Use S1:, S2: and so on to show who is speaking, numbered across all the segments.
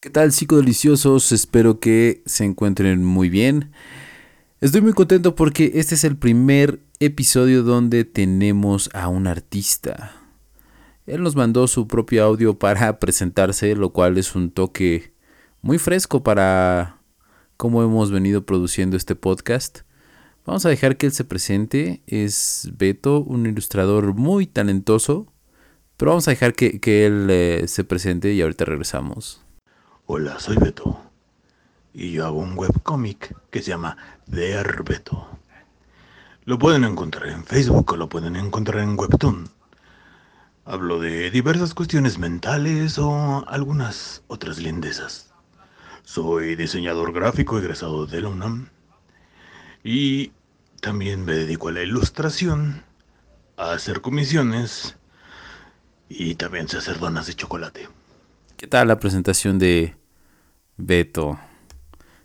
S1: ¿Qué tal psicodeliciosos? Espero que se encuentren muy bien. Estoy muy contento porque este es el primer episodio donde tenemos a un artista. Él nos mandó su propio audio para presentarse, lo cual es un toque muy fresco para cómo hemos venido produciendo este podcast. Vamos a dejar que él se presente. Es Beto, un ilustrador muy talentoso. Pero vamos a dejar que, él eh, se presente y ahorita regresamos.
S2: Hola, soy Beto. Y yo hago un webcómic que se llama Dear Beto. Lo pueden encontrar en Facebook o lo pueden encontrar en Webtoon. Hablo de diversas cuestiones mentales o algunas otras lindezas. Soy diseñador gráfico egresado de la UNAM. Y también me dedico a la ilustración, a hacer comisiones y también sé hacer donas de chocolate.
S1: ¿Qué tal la presentación de Beto?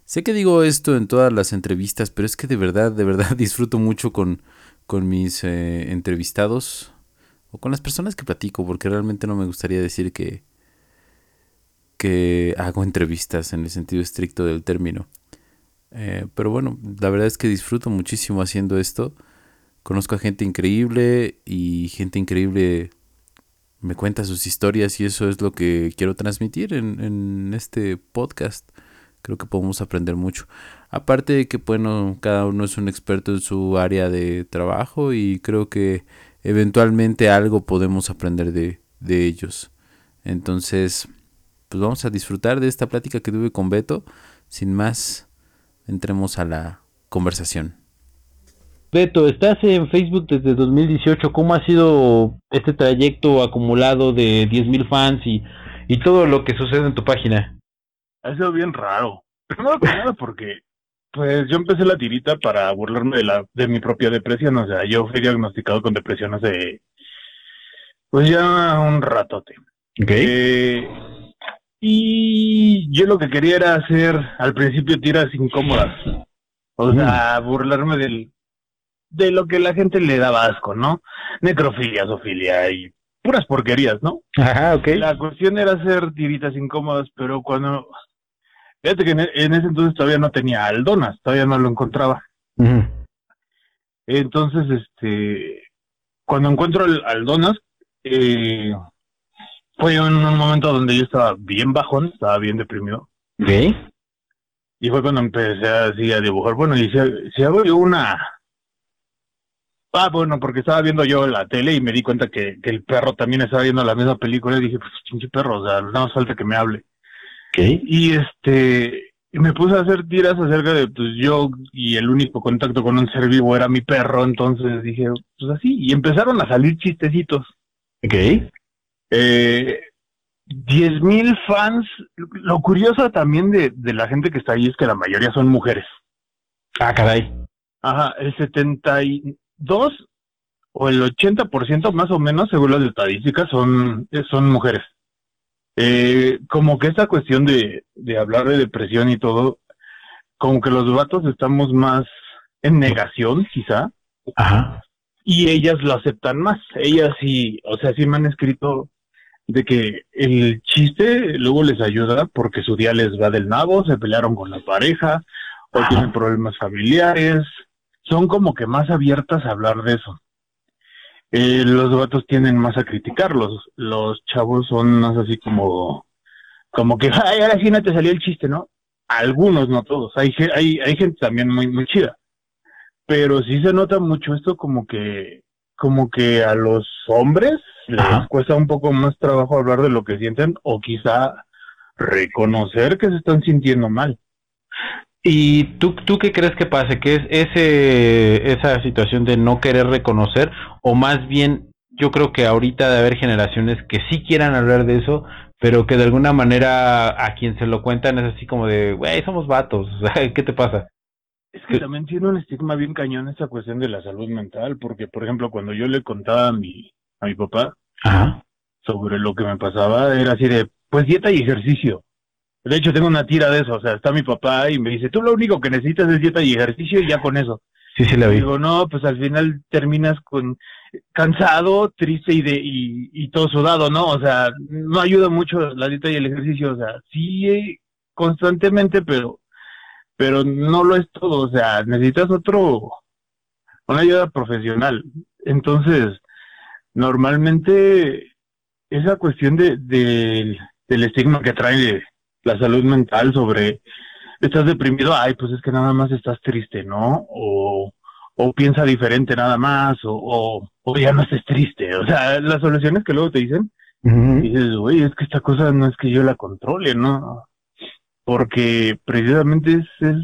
S1: Sé que digo esto en todas las entrevistas, pero es que de verdad, de verdad disfruto mucho con, con mis eh, entrevistados o con las personas que platico, porque realmente no me gustaría decir que, que hago entrevistas en el sentido estricto del término. Eh, pero bueno, la verdad es que disfruto muchísimo haciendo esto. Conozco a gente increíble y gente increíble me cuenta sus historias y eso es lo que quiero transmitir en, en este podcast. Creo que podemos aprender mucho. Aparte de que, bueno, cada uno es un experto en su área de trabajo y creo que eventualmente algo podemos aprender de, de ellos. Entonces, pues vamos a disfrutar de esta plática que tuve con Beto. Sin más, entremos a la conversación.
S3: Beto, estás en Facebook desde 2018. ¿Cómo ha sido este trayecto acumulado de 10.000 fans y, y todo lo que sucede en tu página?
S4: Ha sido bien raro. Primero que nada porque pues yo empecé la tirita para burlarme de la de mi propia depresión, o sea, yo fui diagnosticado con depresión hace pues ya un ratote.
S3: Okay.
S4: Eh, y yo lo que quería era hacer al principio tiras incómodas. O sea, burlarme del de lo que la gente le daba asco, ¿no? Necrofilia, zoofilia y puras porquerías, ¿no?
S3: Ajá, ok.
S4: La cuestión era hacer tiritas incómodas, pero cuando... Fíjate que en, ese entonces todavía no tenía aldonas, todavía no lo encontraba. Entonces, este, cuando encuentro aldonas, eh, fue en un momento donde yo estaba bien bajón, estaba bien deprimido.
S3: ¿Ok?
S4: Y fue cuando empecé así a dibujar. Bueno, y si, si hago yo una, Ah, bueno, porque estaba viendo yo la tele y me di cuenta que, que el perro también estaba viendo la misma película y dije, pues pinche perro, o sea, no más falta que me hable.
S3: ¿Qué?
S4: Y este, me puse a hacer tiras acerca de, pues yo y el único contacto con un ser vivo era mi perro, entonces dije, pues así, y empezaron a salir chistecitos.
S3: Ok.
S4: Eh, diez mil fans, lo curioso también de, de la gente que está ahí es que la mayoría son mujeres.
S3: Ah, caray.
S4: Ajá, el setenta y dos o el 80% más o menos, según las estadísticas, son, son mujeres. Eh, como que esta cuestión de, de hablar de depresión y todo, como que los vatos estamos más en negación, quizá.
S3: Ajá.
S4: Y ellas lo aceptan más. Ellas sí, o sea, sí me han escrito de que el chiste luego les ayuda porque su día les va del nabo, se pelearon con la pareja, o tienen problemas familiares, son como que más abiertas a hablar de eso. Eh, los vatos tienen más a criticarlos, los chavos son más así como, como que, ay, ahora sí no te salió el chiste, ¿no? Algunos, no todos, hay, hay, hay gente también muy, muy chida, pero sí se nota mucho esto como que, como que a los hombres les cuesta un poco más trabajo hablar de lo que sienten o quizá reconocer que se están sintiendo mal.
S3: ¿Y tú, tú qué crees que pase? ¿Que es ese, esa situación de no querer reconocer? ¿O más bien, yo creo que ahorita de haber generaciones que sí quieran hablar de eso, pero que de alguna manera a quien se lo cuentan es así como de, güey, somos vatos, ¿qué te pasa?
S4: Es que también tiene un estigma bien cañón esa cuestión de la salud mental, porque por ejemplo cuando yo le contaba a mi, a mi papá sobre lo que me pasaba, era así de, pues dieta y ejercicio. De hecho, tengo una tira de eso. O sea, está mi papá y me dice, tú lo único que necesitas es dieta y ejercicio y ya con eso.
S1: Sí, sí la vi.
S4: Digo, no, pues al final terminas con cansado, triste y de y, y todo sudado, ¿no? O sea, no ayuda mucho la dieta y el ejercicio, o sea, sí constantemente, pero pero no lo es todo, o sea, necesitas otro una ayuda profesional. Entonces, normalmente esa cuestión de, de del estigma que trae la salud mental sobre estás deprimido, ay, pues es que nada más estás triste, ¿no? O, o piensa diferente nada más, o, o, ya no estés triste. O sea, las soluciones que luego te dicen, dices, güey, es que esta cosa no es que yo la controle, ¿no? Porque precisamente es,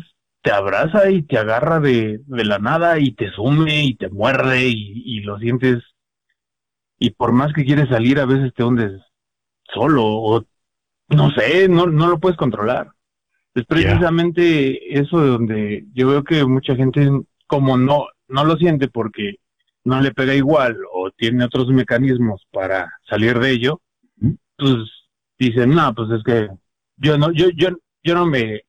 S4: te abraza y te agarra de, de, la nada y te sume y te muerde y, y lo sientes. Y por más que quieres salir, a veces te hundes solo o no sé, no, no lo puedes controlar. Es precisamente eso de donde yo veo que mucha gente como no, no lo siente porque no le pega igual o tiene otros mecanismos para salir de ello, pues dicen, no, pues es que yo no, yo, yo, yo no me,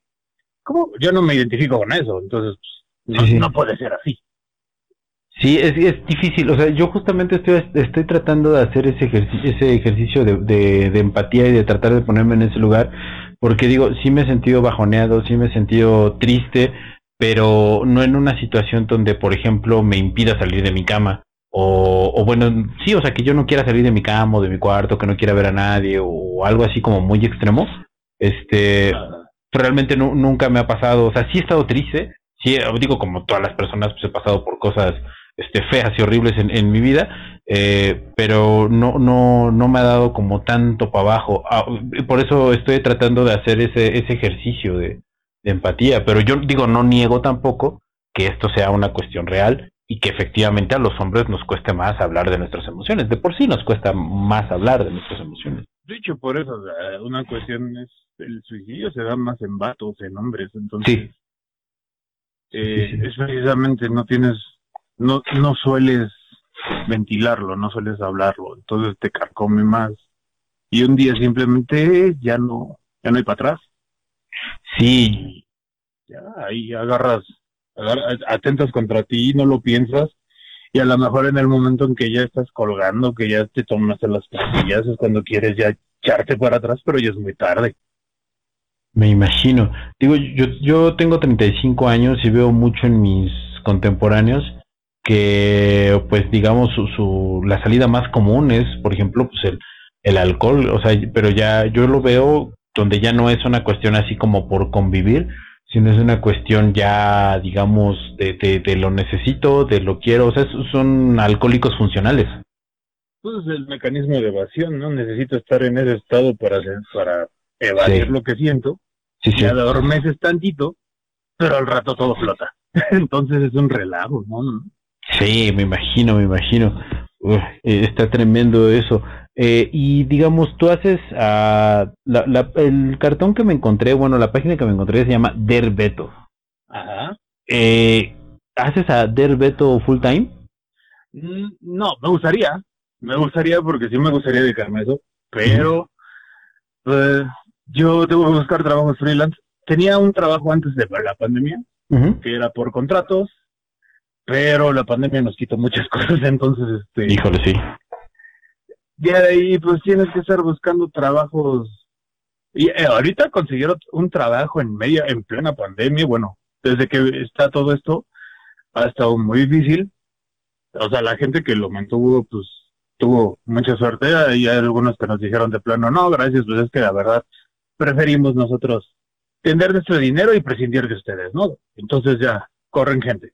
S4: ¿cómo? Yo no me identifico con eso, entonces pues, no, puede ser así.
S1: Sí, es, es difícil. O sea, yo justamente estoy, estoy tratando de hacer ese ejercicio, ese ejercicio de, de, empatía y de tratar de ponerme en ese lugar, porque digo, sí me he sentido bajoneado, sí me he sentido triste, pero no en una situación donde, por ejemplo, me impida salir de mi cama. O, o bueno, sí, o sea, que yo no quiera salir de mi cama o de mi cuarto, que no quiera ver a nadie o algo así como muy extremo. Este, realmente nunca me ha pasado, o sea, sí he estado triste, sí, digo, como todas las personas, pues he pasado por cosas este, feas y horribles en, en mi vida, eh, pero no, no, no me ha dado como tanto para abajo. Ah, por eso estoy tratando de hacer ese, ese ejercicio de, de empatía, pero yo digo, no niego tampoco que esto sea una cuestión real y que efectivamente a los hombres nos cueste más hablar de nuestras emociones. De por sí nos cuesta más hablar de nuestras emociones.
S4: Dicho por eso, una cuestión es el suicidio se da más en vatos, en hombres, entonces eh, es precisamente no tienes no, no sueles ventilarlo, no sueles hablarlo, entonces te carcome más. Y un día simplemente ya no, ya no hay para atrás.
S1: Sí.
S4: Ya, ahí agarras, atentas contra ti, no lo piensas, y a lo mejor en el momento en que ya estás colgando, que ya te tomas las pastillas, es cuando quieres ya echarte para atrás, pero ya es muy tarde.
S1: Me imagino. Digo, yo, yo tengo 35 años y veo mucho en mis contemporáneos que pues digamos su, su, la salida más común es por ejemplo pues el, el alcohol o sea pero ya yo lo veo donde ya no es una cuestión así como por convivir sino es una cuestión ya digamos de, de, de lo necesito de lo quiero o sea son alcohólicos funcionales.
S4: Pues el mecanismo de evasión no necesito estar en ese estado para para evadir lo que siento.
S1: Sí, sí.
S4: ya adormeces tantito pero al rato todo flota. Entonces es un relajo no
S1: Sí, me imagino, me imagino. Uf, eh, está tremendo eso. Eh, y digamos, tú haces uh, la, la, el cartón que me encontré, bueno, la página que me encontré se llama Derbeto.
S4: Ajá.
S1: Eh, ¿Haces a Derbeto full time?
S4: Mm, no, me gustaría. Me gustaría porque sí me gustaría dedicarme a eso. Pero, pues, yo tengo que buscar trabajos freelance. Tenía un trabajo antes de la pandemia, uh -huh. que era por contratos, pero la pandemia nos quitó muchas cosas, entonces, este...
S1: Híjole, sí.
S4: Ya de ahí, pues tienes que estar buscando trabajos. Y eh, ahorita conseguir un trabajo en media, en plena pandemia, bueno, desde que está todo esto, ha estado muy difícil. O sea, la gente que lo mantuvo, pues, tuvo mucha suerte. Y hay algunos que nos dijeron de plano, no, gracias, pues es que la verdad, preferimos nosotros tener nuestro dinero y prescindir de ustedes, ¿no? Entonces ya, corren gente.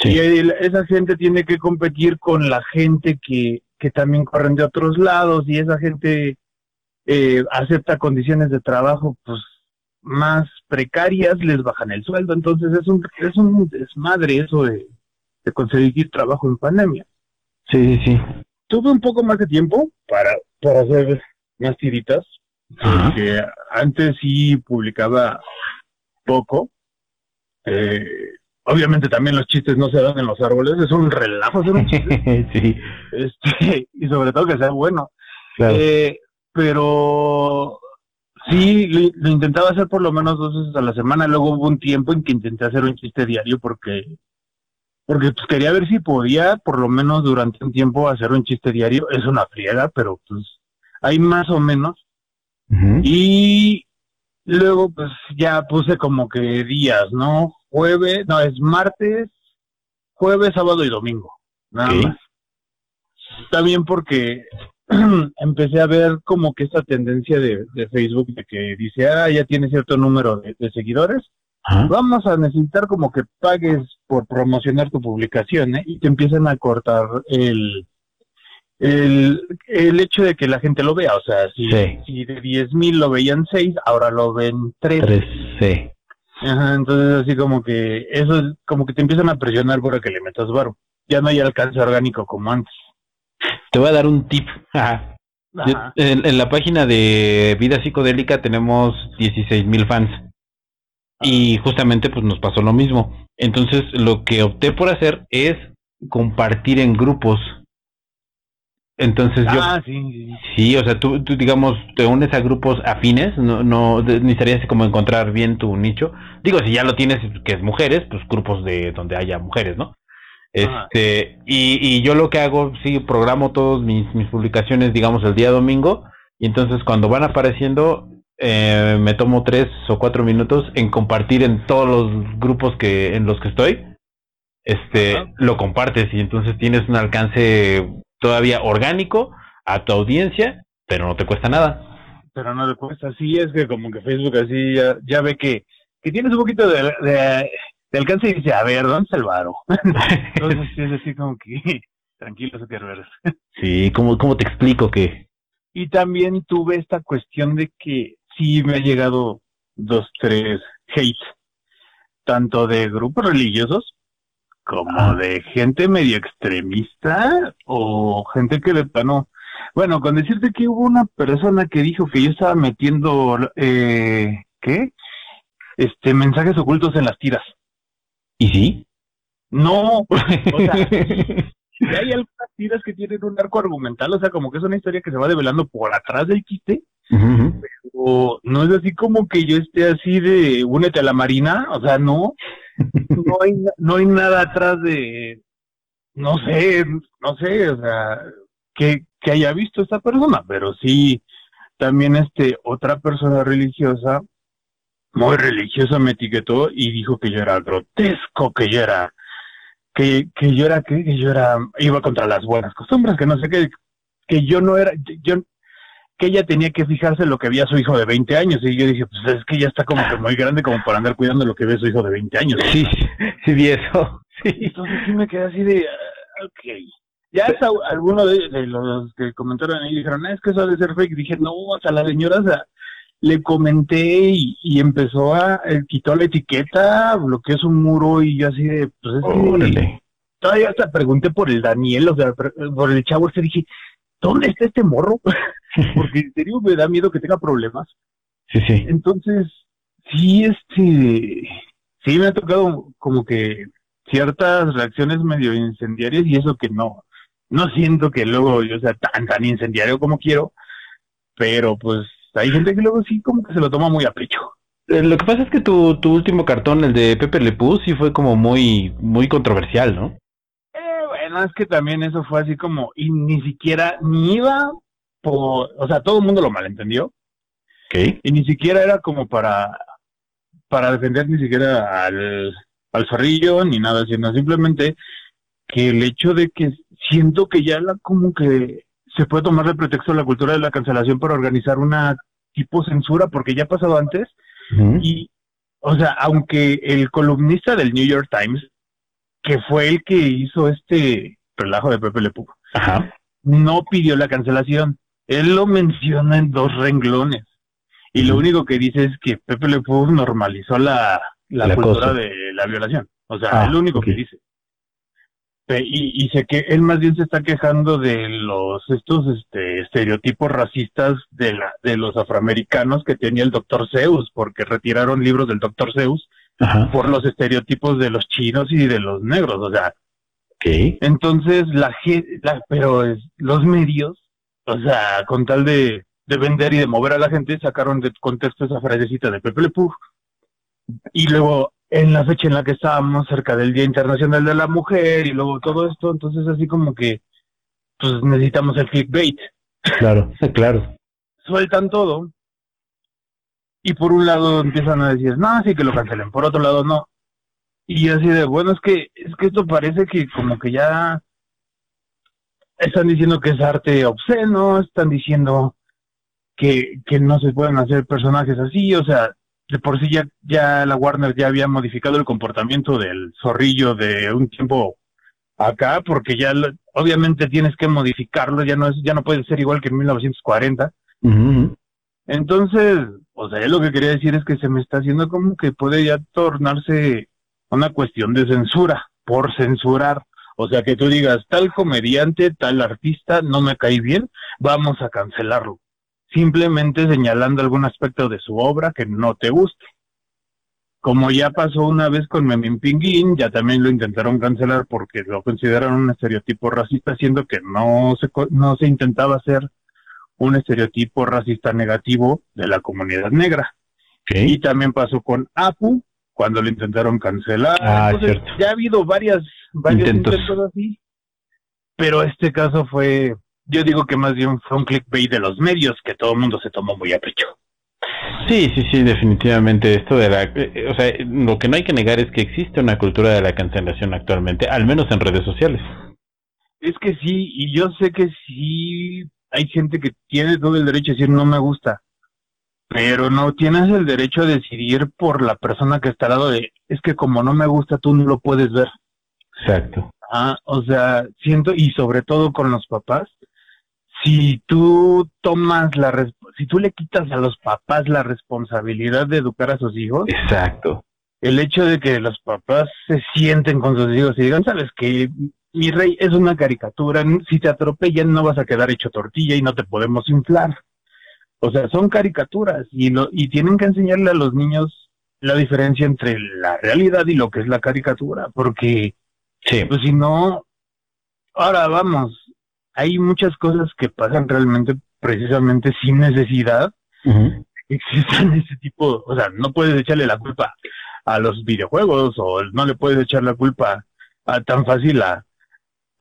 S4: Sí. Y esa gente tiene que competir con la gente que, que también corren de otros lados y esa gente eh, acepta condiciones de trabajo pues más precarias, les bajan el sueldo, entonces es un es un desmadre eso de, de conseguir trabajo en pandemia.
S1: Sí, sí, sí.
S4: Tuve un poco más de tiempo para, para hacer más tiritas, porque antes sí publicaba poco, eh, obviamente también los chistes no se dan en los árboles, es un relajo hacer un chiste.
S1: sí.
S4: Este, y sobre todo que sea bueno.
S1: Claro.
S4: Eh, pero sí, lo, lo, intentaba hacer por lo menos dos veces a la semana, luego hubo un tiempo en que intenté hacer un chiste diario porque porque pues, quería ver si podía, por lo menos durante un tiempo, hacer un chiste diario. Es una friega, pero pues hay más o menos. Y luego, pues ya puse como que días, ¿no? Jueves, no, es martes, jueves, sábado y domingo. Nada más. También porque empecé a ver como que esta tendencia de, Facebook de que dice, ah, ya tiene cierto número de, seguidores, vamos a necesitar como que pagues por promocionar tu publicación, ¿eh? Y te empiezan a cortar el, el, el hecho de que la gente lo vea, o sea, si, si de 10 mil lo veían 6, ahora lo ven 3. 3, sí. Ajá, entonces así como que eso es como que te empiezan a presionar para que le metas varo. Ya no hay alcance orgánico como antes.
S1: Te voy a dar un tip. en, la página de Vida Psicodélica tenemos 16 mil fans. Y justamente pues nos pasó lo mismo. Entonces lo que opté por hacer es compartir en grupos. Entonces yo... Ah, sí, sí. o sea, tú, digamos, te unes a grupos afines, no, no necesitarías como encontrar bien tu nicho. Digo, si ya lo tienes, que es mujeres, pues grupos de donde haya mujeres, ¿no? Este, y, y, yo lo que hago, sí, programo todas mis, mis publicaciones, digamos, el día domingo, y entonces cuando van apareciendo, eh, me tomo tres o cuatro minutos en compartir en todos los grupos que en los que estoy, este, lo compartes y entonces tienes un alcance todavía orgánico a tu audiencia, pero no te cuesta nada.
S4: Pero no te cuesta, sí, es que como que Facebook así ya, ya ve que, que tienes un poquito de, alcanza y dice, a ver, ¿dónde está el varo? Entonces es así como que, tranquilo, ver.
S1: Sí, ¿cómo, ¿cómo te explico que?
S4: Y también tuve esta cuestión de que sí me ha llegado dos, tres hate, tanto de grupos religiosos como de gente medio extremista o gente que de plano... Bueno, con decirte que hubo una persona que dijo que yo estaba metiendo, eh, ¿qué? Este, mensajes ocultos en las tiras.
S1: ¿Y sí?
S4: No, o sea, hay algunas tiras que tienen un arco argumental, o sea, como que es una historia que se va develando por atrás del quiste, pero no es así como que yo esté así de únete a la marina, o sea, no, no hay, no hay nada atrás de, no sé, no sé, o sea, que, que haya visto esta persona, pero sí, también este, otra persona religiosa muy religioso me etiquetó y dijo que yo era grotesco, que yo era, que, que yo era, que, yo era, iba contra las buenas costumbres, que no sé qué, que yo no era, yo, que ella tenía que fijarse en lo que veía su hijo de 20 años. Y yo dije, pues es que ya está como que muy grande como para andar cuidando lo que ve su hijo de 20 años.
S1: Sí, sí vi eso.
S4: Sí. Entonces sí me quedé así de, ah, ok. Ya es alguno de, los que comentaron ahí dijeron, ah, es que eso debe ser fake. dije, no, sea, la señora, o sea, le comenté y, empezó a, eh, quitó la etiqueta, bloqueó su muro y yo así de, pues es todavía hasta pregunté por el Daniel, o sea, por el chavo este dije, ¿dónde está este morro? Porque en serio me da miedo que tenga problemas.
S1: Sí, sí.
S4: Entonces, sí, este, sí me ha tocado como que ciertas reacciones medio incendiarias y eso que no, no siento que luego yo sea tan, tan incendiario como quiero, pero pues hay gente que luego sí como que se lo toma muy a pecho.
S1: Eh, lo que pasa es que tu, tu último cartón, el de Pepe Le Pú, sí fue como muy, muy controversial, ¿no?
S4: Bueno, es que también eso fue así como, y ni siquiera, ni iba por, o sea, todo el mundo lo malentendió.
S1: ¿Qué?
S4: Y ni siquiera era como para, para defender ni siquiera al, al zorrillo ni nada, sino simplemente que el hecho de que siento que ya la como que se puede tomar de pretexto la cultura de la cancelación para organizar una tipo censura, porque ya ha pasado antes. Y, o sea, aunque el columnista del New York Times, que fue el que hizo este relajo de Pepe Le Pew, no pidió la cancelación. Él lo menciona en dos renglones. Y lo único que dice es que Pepe Le Pew normalizó la, la, cultura de la violación. O sea, ah, es lo único que dice. Y, y, sé que él más bien se está quejando de los estos este, estereotipos racistas de la de los afroamericanos que tenía el doctor Zeus porque retiraron libros del doctor Zeus por los estereotipos de los chinos y de los negros o sea entonces la, la pero es, los medios o sea con tal de, de vender y de mover a la gente sacaron de contexto esa frasecita de Pepe Le Pug y luego en la fecha en la que estábamos cerca del Día Internacional de la Mujer y luego todo esto, entonces así como que pues necesitamos el clickbait.
S1: Claro, claro.
S4: Sueltan todo y por un lado empiezan a decir, no, sí que lo cancelen, por otro lado no. Y así de, bueno, es que es que esto parece que como que ya están diciendo que es arte obsceno, están diciendo que, que no se pueden hacer personajes así, o sea, de por sí ya, ya la Warner ya había modificado el comportamiento del zorrillo de un tiempo acá, porque ya obviamente tienes que modificarlo, ya no es, ya no puede ser igual que en 1940. Entonces, o sea, lo que quería decir es que se me está haciendo como que puede ya tornarse una cuestión de censura, por censurar. O sea, que tú digas, tal comediante, tal artista, no me cae bien, vamos a cancelarlo simplemente señalando algún aspecto de su obra que no te guste. Como ya pasó una vez con Memín Pinguín, ya también lo intentaron cancelar porque lo consideraron un estereotipo racista, siendo que no se, no se intentaba hacer un estereotipo racista negativo de la comunidad negra. Y también pasó con Apu, cuando lo intentaron cancelar.
S1: Ah,
S4: ya ha habido varias, varios intentos así, pero este caso fue yo digo que más bien fue un clickbait de los medios que todo el mundo se tomó muy a pecho.
S1: Sí, sí, sí, definitivamente esto de la, eh, o sea, lo que no hay que negar es que existe una cultura de la cancelación actualmente, al menos en redes sociales.
S4: Es que sí, y yo sé que sí hay gente que tiene todo el derecho a decir no me gusta, pero no tienes el derecho a decidir por la persona que está al lado de, es que como no me gusta tú no lo puedes ver.
S1: Exacto.
S4: Ah, o sea, siento, y sobre todo con los papás, si tú tomas la si tú le quitas a los papás la responsabilidad de educar a sus hijos,
S1: exacto.
S4: El hecho de que los papás se sienten con sus hijos y digan, sabes que mi rey es una caricatura, si te atropellan no vas a quedar hecho tortilla y no te podemos inflar. O sea, son caricaturas y lo, y tienen que enseñarle a los niños la diferencia entre la realidad y lo que es la caricatura, porque
S1: sí.
S4: pues si no, ahora vamos, hay muchas cosas que pasan realmente precisamente sin necesidad. Existen ese tipo, o sea, no puedes echarle la culpa a los videojuegos o no le puedes echar la culpa a, tan fácil a,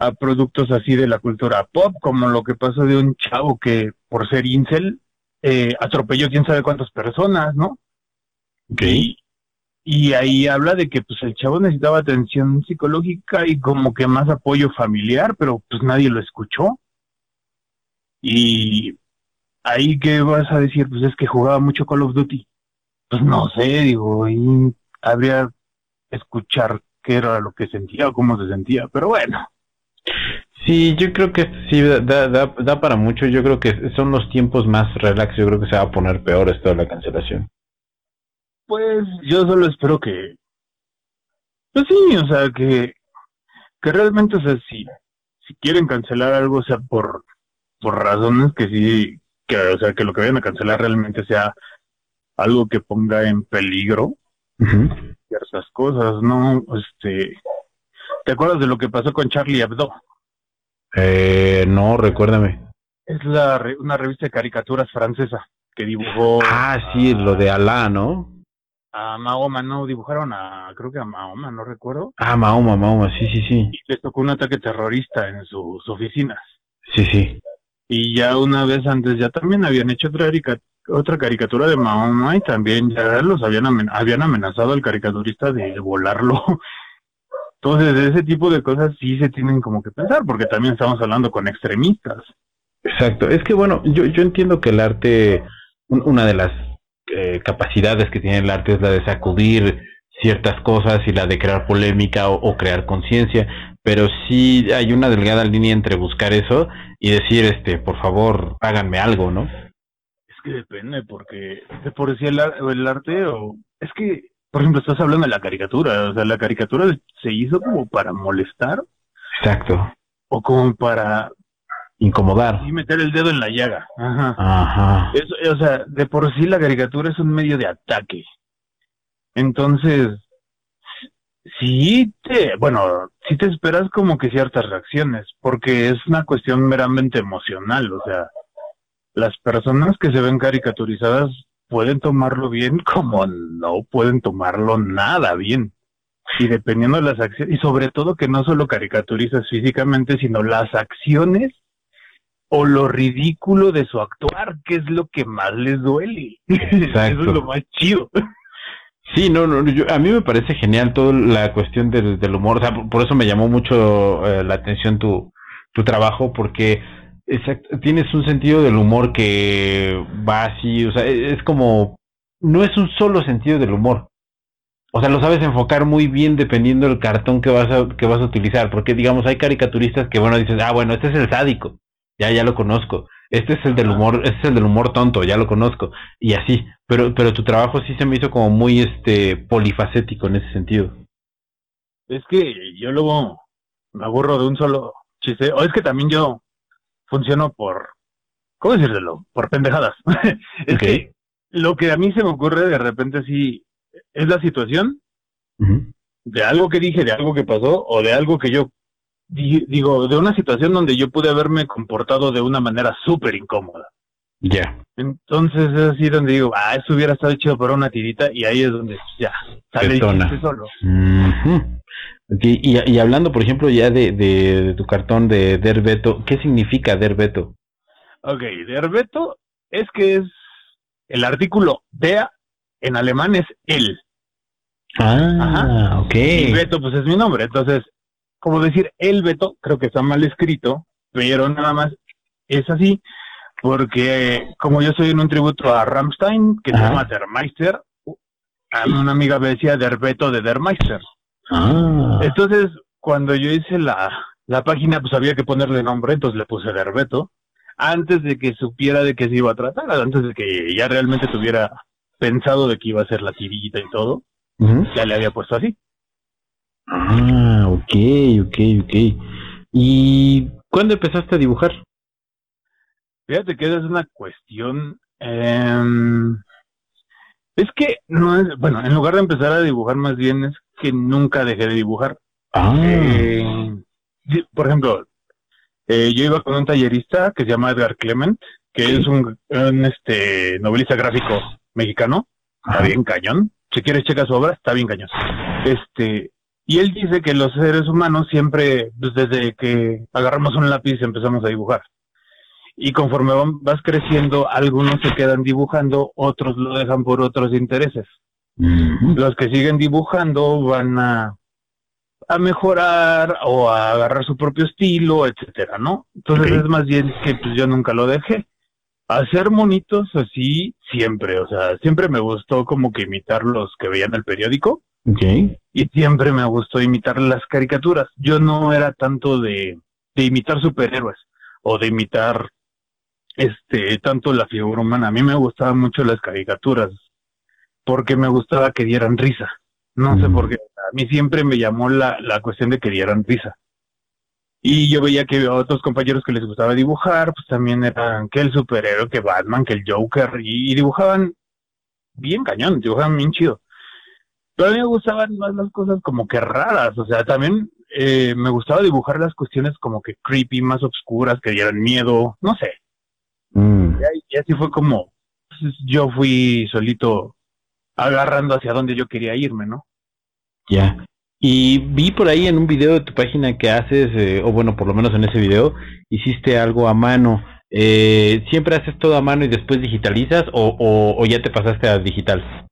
S4: a productos así de la cultura pop como lo que pasó de un chavo que por ser incel eh, atropelló quién sabe cuántas personas, ¿no?
S1: Okay.
S4: Y ahí habla de que pues el chavo necesitaba atención psicológica y como que más apoyo familiar, pero pues nadie lo escuchó. Y ahí que vas a decir, pues es que jugaba mucho Call of Duty. Pues no sé, digo, y habría escuchar qué era lo que sentía o cómo se sentía, pero bueno.
S1: Sí, yo creo que sí, da, da, da para mucho. Yo creo que son los tiempos más relax. Yo creo que se va a poner peor esto de la cancelación.
S4: Pues yo solo espero que, pues sí, o sea, que, que realmente, o sea, si, si quieren cancelar algo, o sea, por, por razones que sí, que, o sea, que lo que vayan a cancelar realmente sea algo que ponga en peligro ciertas cosas, ¿no? Este, ¿te acuerdas de lo que pasó con Charlie Hebdo?
S1: Eh, no, recuérdame.
S4: Es la, una revista de caricaturas francesa que dibujó.
S1: Ah, sí, lo de Alá, ¿no?
S4: a Mahoma, no, dibujaron a, creo que a Mahoma, no recuerdo.
S1: Ah, Mahoma, Mahoma, sí, sí, sí.
S4: Y les tocó un ataque terrorista en sus oficinas.
S1: Sí, sí.
S4: Y ya una vez antes ya también habían hecho otra, otra caricatura de Mahoma y también ya los habían, habían amenazado al caricaturista de volarlo. Entonces, ese tipo de cosas sí se tienen como que pensar, porque también estamos hablando con extremistas.
S1: Exacto. Es que bueno, yo, yo entiendo que el arte, una de las eh, capacidades que tiene el arte es la de sacudir ciertas cosas y la de crear polémica o, crear conciencia, pero sí hay una delgada línea entre buscar eso y decir, este, por favor, háganme algo, ¿no?
S4: Es que depende, porque por sí el, el arte, o es que, por ejemplo, estás hablando de la caricatura, o sea, la caricatura se hizo como para molestar.
S1: Exacto.
S4: O como para
S1: incomodar.
S4: Y meter el dedo en la llaga. Ajá.
S1: Ajá.
S4: o sea, de por sí la caricatura es un medio de ataque. Entonces, sí te, bueno, sí te esperas como que ciertas reacciones, porque es una cuestión meramente emocional, o sea, las personas que se ven caricaturizadas pueden tomarlo bien como no pueden tomarlo nada bien. Y dependiendo de las acciones, y sobre todo que no solo caricaturizas físicamente, sino las acciones o lo ridículo de su actuar, que es lo que más les duele. Eso es lo más chido.
S1: Sí, no, no, a mí me parece genial toda la cuestión del, del humor, o sea, por, eso me llamó mucho eh, la atención tu, tu trabajo, porque tienes un sentido del humor que va así, o sea, es, es como, no es un solo sentido del humor, o sea, lo sabes enfocar muy bien dependiendo del cartón que vas a, que vas a utilizar, porque digamos, hay caricaturistas que, bueno, dices, ah, bueno, este es el sádico, ya, ya lo conozco, este es el del humor, este es el del humor tonto, ya lo conozco, y así, pero, pero tu trabajo sí se me hizo como muy este polifacético en ese sentido.
S4: Es que yo luego me aburro de un solo chiste, o es que también yo funciono por, ¿cómo decirlo? Por pendejadas. es que lo que a mí se me ocurre de repente sí es la situación de algo que dije, de algo que pasó, o de algo que yo digo, de una situación donde yo pude haberme comportado de una manera súper incómoda.
S1: Ya.
S4: Entonces es así donde digo, ah, eso hubiera estado chido para una tirita y ahí es donde ya sale el solo.
S1: Y, y, hablando, por ejemplo, ya de, de, tu cartón de Derbeto, ¿qué significa Derbeto?
S4: Ok, Derbeto es que es el artículo DEA en alemán es él.
S1: Ah, ok. Y
S4: Beto, pues es mi nombre. Entonces, como decir el Beto, creo que está mal escrito, pero nada más es así, porque como yo soy en un tributo a Rammstein, que se llama Der Meister, a una amiga me decía Der Beto de Der Meister. Ah. Entonces, cuando yo hice la, la página, pues había que ponerle nombre, entonces le puse Der Beto, antes de que supiera de qué se iba a tratar, antes de que ya realmente tuviera pensado de que iba a ser la tirita y todo, ya le había puesto así.
S1: Ah, ok, ok, ok. ¿Y cuándo empezaste a dibujar?
S4: Fíjate que es una cuestión... Em, es que, no es, bueno, en lugar de empezar a dibujar más bien es que nunca dejé de dibujar.
S1: Ah.
S4: Eh, por ejemplo, eh, yo iba con un tallerista que se llama Edgar Clement, que es un, este novelista gráfico mexicano, está bien cañón. Si quieres checa su obra, está bien cañón. Este, y él dice que los seres humanos siempre, pues, desde que agarramos un lápiz empezamos a dibujar. Y conforme vas creciendo, algunos se quedan dibujando, otros lo dejan por otros intereses. Los que siguen dibujando van a, a mejorar o a agarrar su propio estilo, etcétera, ¿no? Entonces es más bien que pues yo nunca lo dejé. Hacer monitos así siempre, o sea, siempre me gustó como que imitar los que veían el periódico.
S1: Okay.
S4: Y siempre me gustó imitar las caricaturas. Yo no era tanto de, de imitar superhéroes o de imitar este tanto la figura humana. A mí me gustaban mucho las caricaturas porque me gustaba que dieran risa. No sé por qué. A mí siempre me llamó la, la cuestión de que dieran risa. Y yo veía que a otros compañeros que les gustaba dibujar, pues también eran que el superhéroe, que Batman, que el Joker, y dibujaban bien cañón, dibujaban bien chido. Pero a mí me gustaban más las cosas como que raras, o sea, también eh, me gustaba dibujar las cuestiones como que creepy, más oscuras, que dieran miedo, no sé.
S1: Mm.
S4: Y, así fue como pues, yo fui solito agarrando hacia donde yo quería irme, ¿no?
S1: Ya. Y vi por ahí en un video de tu página que haces, eh, o bueno, por lo menos en ese video, hiciste algo a mano. Eh, ¿Siempre haces todo a mano y después digitalizas o, o ya te pasaste a digital?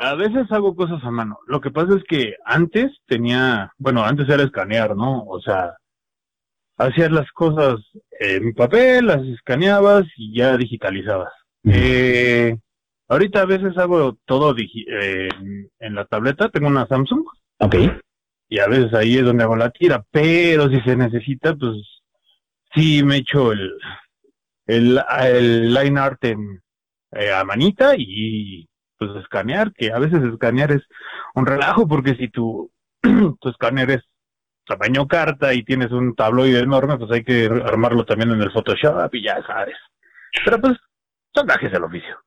S4: A veces hago cosas a mano. Lo que pasa es que antes tenía, bueno, antes era escanear, ¿no? O sea, hacías las cosas en papel, las escaneabas y ya digitalizabas. Eh, ahorita a veces hago todo eh, en la tableta, tengo una Samsung.
S1: Ok.
S4: Y a veces ahí es donde hago la tira, pero si se necesita, pues sí me echo el, el, el line art en, eh, a manita y pues escanear, que a veces escanear es un relajo porque si tu, tu escáner es tamaño carta y tienes un tabloide enorme, pues hay que armarlo también en el Photoshop y ya sabes. Pero pues son gajes del oficio.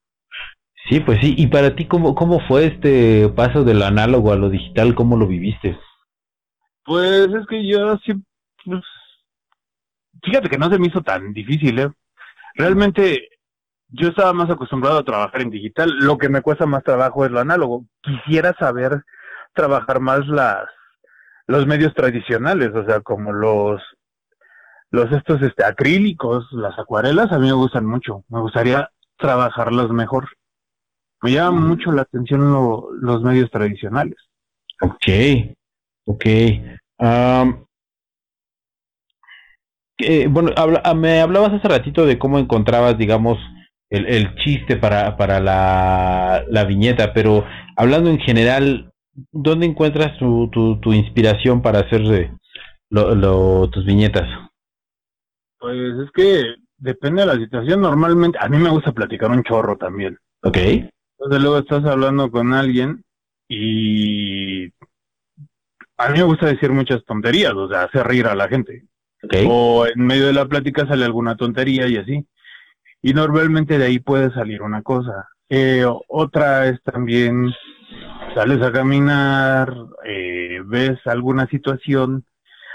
S1: Sí, pues sí. ¿Y para ti cómo, cómo fue este paso del análogo a lo digital? ¿Cómo lo viviste?
S4: Pues es que yo sí, pues, fíjate que no se me hizo tan difícil, ¿eh? Realmente yo estaba más acostumbrado a trabajar en digital. Lo que me cuesta más trabajo es lo análogo. Quisiera saber trabajar más las los medios tradicionales, o sea, como los los estos este acrílicos, las acuarelas, a mí me gustan mucho. Me gustaría trabajarlas mejor. Me llama mucho la atención los medios tradicionales.
S1: Ok, ok. bueno, ah, me hablabas hace ratito de cómo encontrabas, digamos, el, el chiste para, para la, la, viñeta, pero hablando en general, ¿dónde encuentras tu, tu, inspiración para hacer eh, lo, tus viñetas?
S4: Pues es que depende de la situación. Normalmente, a mí me gusta platicar un chorro también.
S1: Ok.
S4: Entonces luego estás hablando con alguien y a mí me gusta decir muchas tonterías, o sea, hacer reír a la gente. O en medio de la plática sale alguna tontería y así. Y normalmente de ahí puede salir una cosa. Eh, otra es también, sales a caminar, eh, ves alguna situación.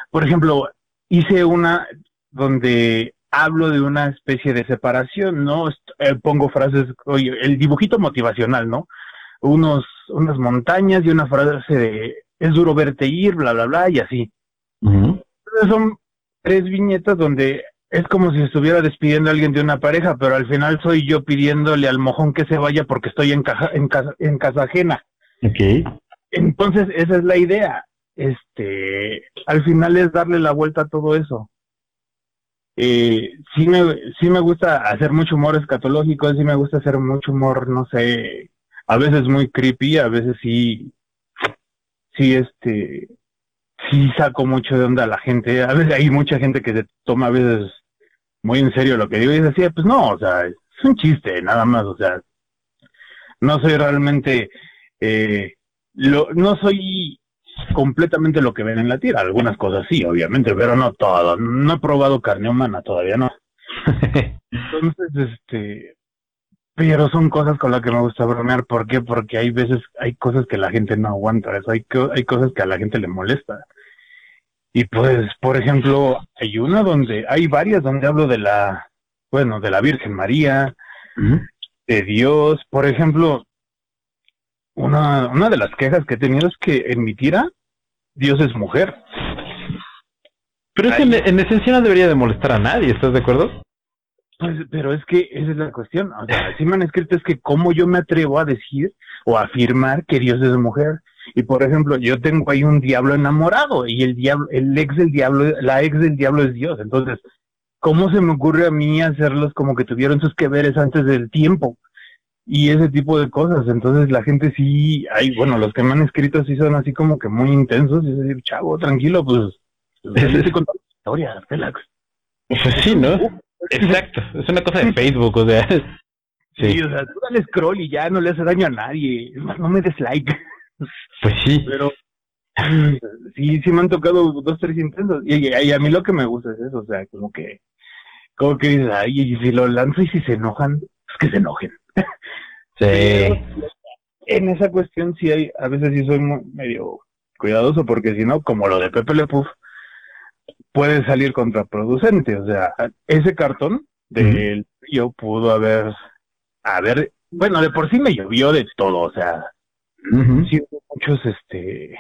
S4: Por ejemplo, hice una donde hablo de una especie de separación, ¿no? Eh, pongo frases, oye, el dibujito motivacional, ¿no? Unos, unas montañas y una frase de es duro verte ir, bla, bla, bla, y así. son tres viñetas donde es como si estuviera despidiendo a alguien de una pareja, pero al final soy yo pidiéndole al mojón que se vaya porque estoy en, caja, en, casa, en casa ajena.
S1: Okay.
S4: Entonces, esa es la idea. Este, al final es darle la vuelta a todo eso. Eh, sí, me, sí me gusta hacer mucho humor escatológico, sí me gusta hacer mucho humor, no sé, a veces muy creepy, a veces sí, sí, este, sí saco mucho de onda a la gente. A veces hay mucha gente que se toma a veces muy en serio lo que digo y dice, así, pues no, o sea, es un chiste, nada más, o sea, no soy realmente, eh, lo, no soy completamente lo que ven en la tira. Algunas cosas sí, obviamente, pero no todo. No he probado carne humana, todavía no. Entonces, este, pero son cosas con las que me gusta bromear. ¿Por qué? Porque hay veces, hay cosas que la gente no aguanta, eso hay, hay cosas que a la gente le molesta. Y pues, por ejemplo, hay una donde, hay varias donde hablo de la, bueno, de la Virgen María, de Dios. Por ejemplo, una, una de las quejas que he tenido es que en mi tira, Dios es mujer.
S1: Pero es que en, esencia no debería de molestar a nadie, ¿estás de acuerdo?
S4: Pues, pero es que esa es la cuestión. O sea, si me han escrito es que cómo yo me atrevo a decir o afirmar que Dios es mujer. Y por ejemplo, yo tengo ahí un diablo enamorado y el diablo, el ex del diablo, la ex del diablo es Dios. Entonces, ¿cómo se me ocurre a mí hacerlos como que tuvieron sus que veres antes del tiempo? Y ese tipo de cosas. Entonces la gente sí, hay, bueno, los que me han escrito sí son así como que muy intensos. Y es decir, chavo, tranquilo, pues,
S1: es contando historia, relax. Pues sí, ¿no? Exacto, es una cosa de Facebook, o sea.
S4: Sí. o sea, tú dale scroll y ya no le hace daño a nadie. Es más, no me des like.
S1: Pues sí.
S4: Pero sí, sí me han tocado dos, tres intentos. Y, a mí lo que me gusta es eso, o sea, como que, como que dices, ay, y si lo lanzo y si se enojan, es que se enojen.
S1: Sí.
S4: en esa cuestión sí hay, a veces sí soy medio cuidadoso porque si no, como lo de Pepe Le Puff, puede salir contraproducente. O sea, ese cartón del yo pudo haber, haber, bueno, de por sí me llovió de todo, o sea, muchos, este,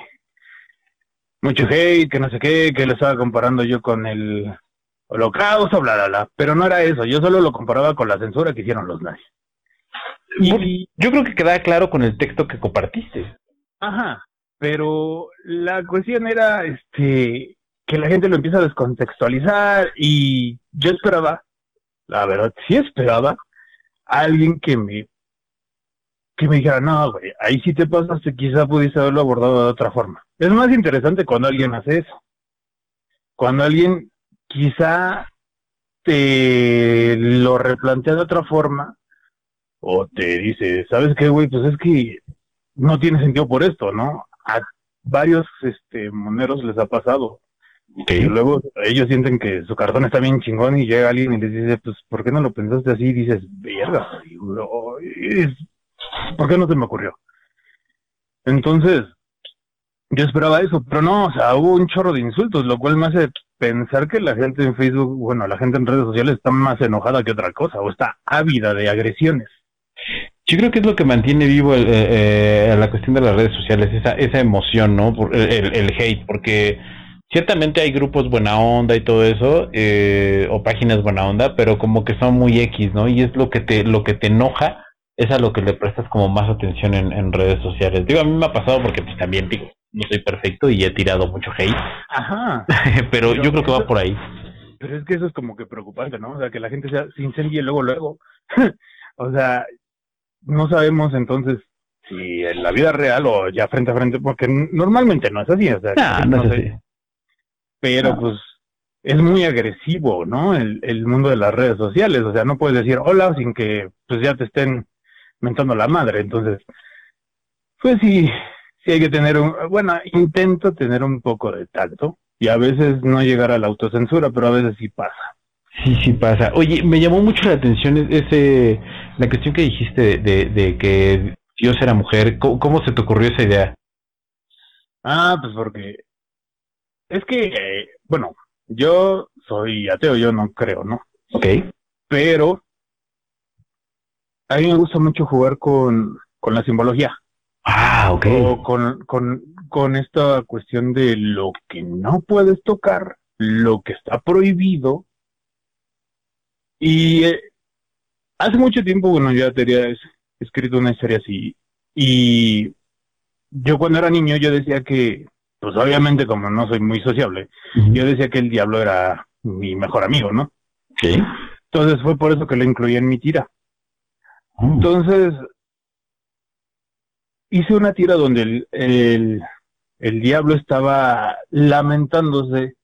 S4: mucho hate, que no sé qué, que lo estaba comparando yo con el holocausto, bla, bla, bla. Pero no era eso, yo solo lo comparaba con la censura que hicieron los nazis.
S1: Y, yo creo que queda claro con el texto que compartiste.
S4: Ajá, pero la cuestión era, este, que la gente lo empieza a descontextualizar y yo esperaba, la verdad, sí esperaba a alguien que me que me dijera, no, güey, ahí sí te pasaste, quizá pudiste haberlo abordado de otra forma. Es más interesante cuando alguien hace eso. Cuando alguien quizá te lo replantea de otra forma o te dice, ¿sabes qué, güey? Pues es que no tiene sentido por esto, ¿no? A varios este, moneros les ha pasado. Y luego ellos sienten que su cartón está bien chingón y llega alguien y les dice, pues, ¿por qué no lo pensaste así? Y dices, verga, ¿por qué no se me ocurrió? Entonces, yo esperaba eso, pero no, o sea, hubo un chorro de insultos, lo cual me hace pensar que la gente en Facebook, bueno, la gente en redes sociales está más enojada que otra cosa, o está ávida de agresiones.
S1: Yo creo que es lo que mantiene vivo el, eh, eh, la cuestión de las redes sociales, esa, esa emoción, ¿no? Por el, el hate, porque ciertamente hay grupos buena onda y todo eso, eh, o páginas buena onda, pero como que son muy X, ¿no? Y es lo que te, lo que te enoja, es a lo que le prestas como más atención en, en redes sociales. Digo, a mí me ha pasado porque pues también digo, no soy perfecto y he tirado mucho hate.
S4: Ajá.
S1: pero, yo creo que va por ahí.
S4: Pero es que eso es como que preocupante, ¿no? O sea, que la gente se, incendie luego, luego. o sea, no sabemos entonces si en la vida real o ya frente a frente, porque normalmente no es así. O sea,
S1: no, es así.
S4: Pero pues es muy agresivo, ¿no? El, el mundo de las redes sociales. O sea, no puedes decir hola sin que pues ya te estén mentando la madre. Entonces, pues sí, sí hay que tener un, bueno, intento tener un poco de tacto y a veces no llegar a la autocensura, pero a veces sí pasa.
S1: Sí, sí pasa. Oye, me llamó mucho la atención ese, la cuestión que dijiste de, de que Dios era mujer. ¿Cómo, se te ocurrió esa idea?
S4: Ah, pues porque es que, bueno, yo soy ateo, yo no creo, ¿no?
S1: Ok.
S4: Pero a mí me gusta mucho jugar con, con la simbología.
S1: Ah, ok.
S4: O con, con, con esta cuestión de lo que no puedes tocar, lo que está prohibido. Y eh, hace mucho tiempo, bueno, ya tenía escrito una historia así. Y yo cuando era niño, yo decía que, pues obviamente como no soy muy sociable, yo decía que el diablo era mi mejor amigo, ¿no?
S1: Sí.
S4: Entonces fue por eso que lo incluí en mi tira. Oh. Entonces, hice una tira donde el, el, el, diablo estaba lamentándose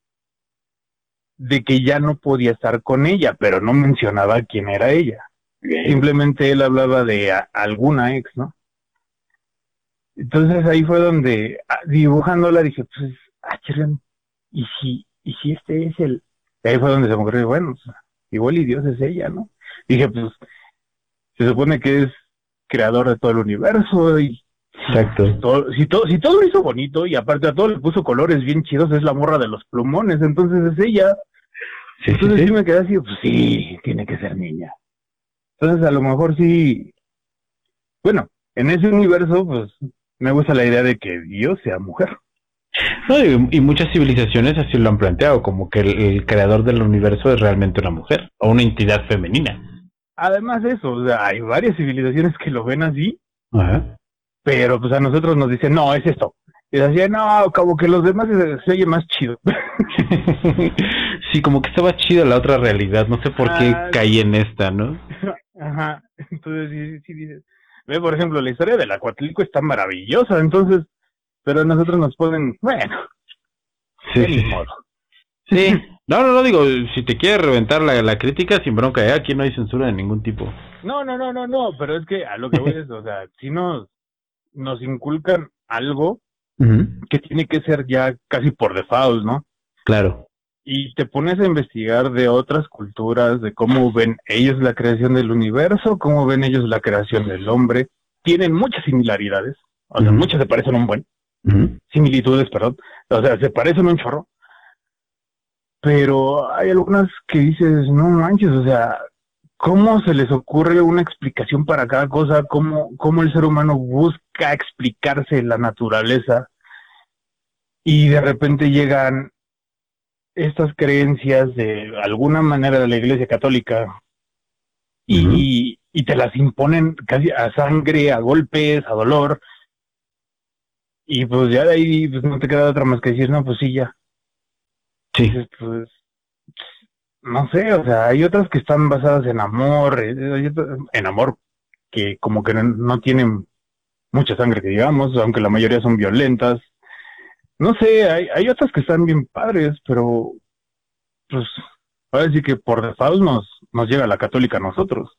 S4: de que ya no podía estar con ella, pero no mencionaba quién era ella. Simplemente él hablaba de alguna ex, ¿no? Entonces ahí fue donde, ah, dibujándola, dije, pues, ah, ¿y si, y si este es el...? Y ahí fue donde se me ocurrió, bueno, pues, igual y Dios es ella, ¿no? Dije, pues, se supone que es creador de todo el universo y
S1: Exacto.
S4: si, todo, si todo lo hizo bonito y aparte a todo le puso colores bien chidos, es la morra de los plumones, entonces es ella. entonces sí, me quedé así, pues sí, tiene que ser niña. Entonces a lo mejor sí, bueno, en ese universo pues me gusta la idea de que Dios sea mujer.
S1: No, y, muchas civilizaciones así lo han planteado, como que el, creador del universo es realmente una mujer o una entidad femenina.
S4: Además de eso, hay varias civilizaciones que lo ven así. Ajá pero pues a nosotros nos dicen, no, es esto. Y decía, no, como que los demás se, oye más chido.
S1: sí, como que estaba chido la otra realidad, no sé por qué ah, caí en esta, ¿no?
S4: Ajá, entonces sí, sí dices, ve, por ejemplo, la historia del Acuatlico está maravillosa, entonces, pero nosotros nos ponen, bueno,
S1: sí, sí. Modo. Sí, no, no, no, digo, si te quieres reventar la, la crítica, sin bronca, ¿eh? aquí no hay censura de ningún tipo.
S4: No, no, no, no, no, pero es que a lo que voy es, o sea, si nos, nos inculcan algo que tiene que ser ya casi por default, ¿no?
S1: Claro.
S4: Y te pones a investigar de otras culturas, de cómo ven ellos la creación del universo, cómo ven ellos la creación del hombre. Tienen muchas similaridades, o sea, muchas se parecen un buen. Similitudes, perdón. O sea, se parecen un chorro. Pero hay algunas que dices, no manches, o sea, ¿Cómo se les ocurre una explicación para cada cosa? ¿Cómo, cómo el ser humano busca explicarse la naturaleza? Y de repente llegan estas creencias de alguna manera de la Iglesia Católica y, y te las imponen casi a sangre, a golpes, a dolor. Y pues ya de ahí pues, no te queda otra más que decir, no, pues sí, ya.
S1: Sí.
S4: pues no sé, o sea, hay otras que están basadas en amor, eh, en amor que como que no, tienen mucha sangre que digamos, aunque la mayoría son violentas. No sé, hay, hay otras que están bien padres, pero pues a decir que por default nos, nos llega la católica a nosotros.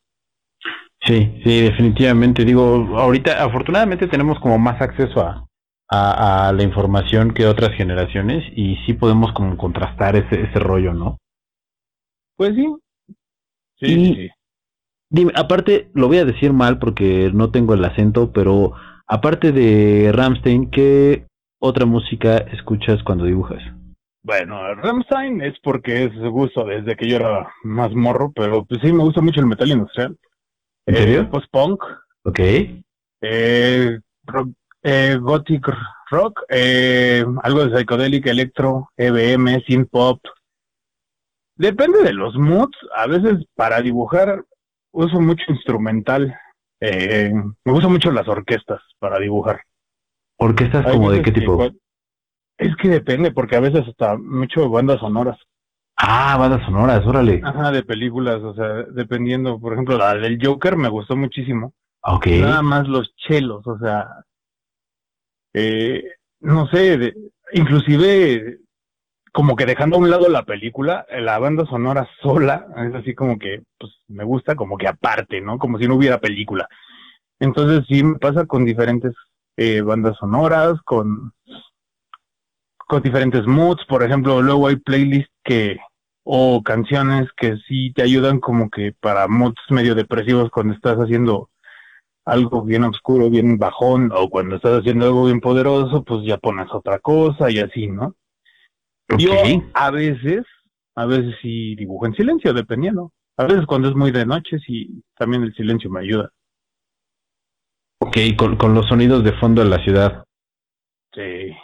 S1: Sí, sí, definitivamente. Digo, ahorita afortunadamente tenemos como más acceso a, a, la información que otras generaciones y sí podemos como contrastar ese, ese rollo, ¿no?
S4: Pues sí. Sí,
S1: Dime, aparte, lo voy a decir mal porque no tengo el acento, pero aparte de Ramstein, ¿qué otra música escuchas cuando dibujas?
S4: Bueno, Rammstein es porque es gusto desde que yo era más morro, pero pues sí me gusta mucho el metal industrial.
S1: ¿En serio?
S4: Eh, Post-punk,
S1: Ok.
S4: eh, rock, eh, gothic rock, eh, algo de psychedelic, electro, EBM, synth pop. Depende de los moods. A veces para dibujar uso mucho instrumental. Eh, me gustan mucho las orquestas para dibujar.
S1: ¿Orquestas como de qué tipo?
S4: Es que depende, porque a veces hasta mucho bandas sonoras.
S1: Ah, bandas sonoras, órale.
S4: Ajá, de películas, o sea, dependiendo, por ejemplo, la del Joker me gustó muchísimo.
S1: Ok.
S4: Nada más los chelos, o sea, eh, no sé, de- inclusive como que dejando a un lado la película, la banda sonora sola, es así como que, pues me gusta como que aparte, ¿no? Como si no hubiera película. Entonces sí me pasa con diferentes eh, bandas sonoras, con, con diferentes moods, por ejemplo, luego hay playlists que, o canciones que sí te ayudan como que para moods medio depresivos cuando estás haciendo algo bien oscuro, bien bajón, o cuando estás haciendo algo bien poderoso, pues ya pones otra cosa y así, ¿no? Yo a veces, a veces sí dibujo en silencio, dependiendo. A veces cuando es muy de noche, sí, también el silencio me ayuda.
S1: Ok, con, con los sonidos de fondo de la ciudad.
S4: Sí.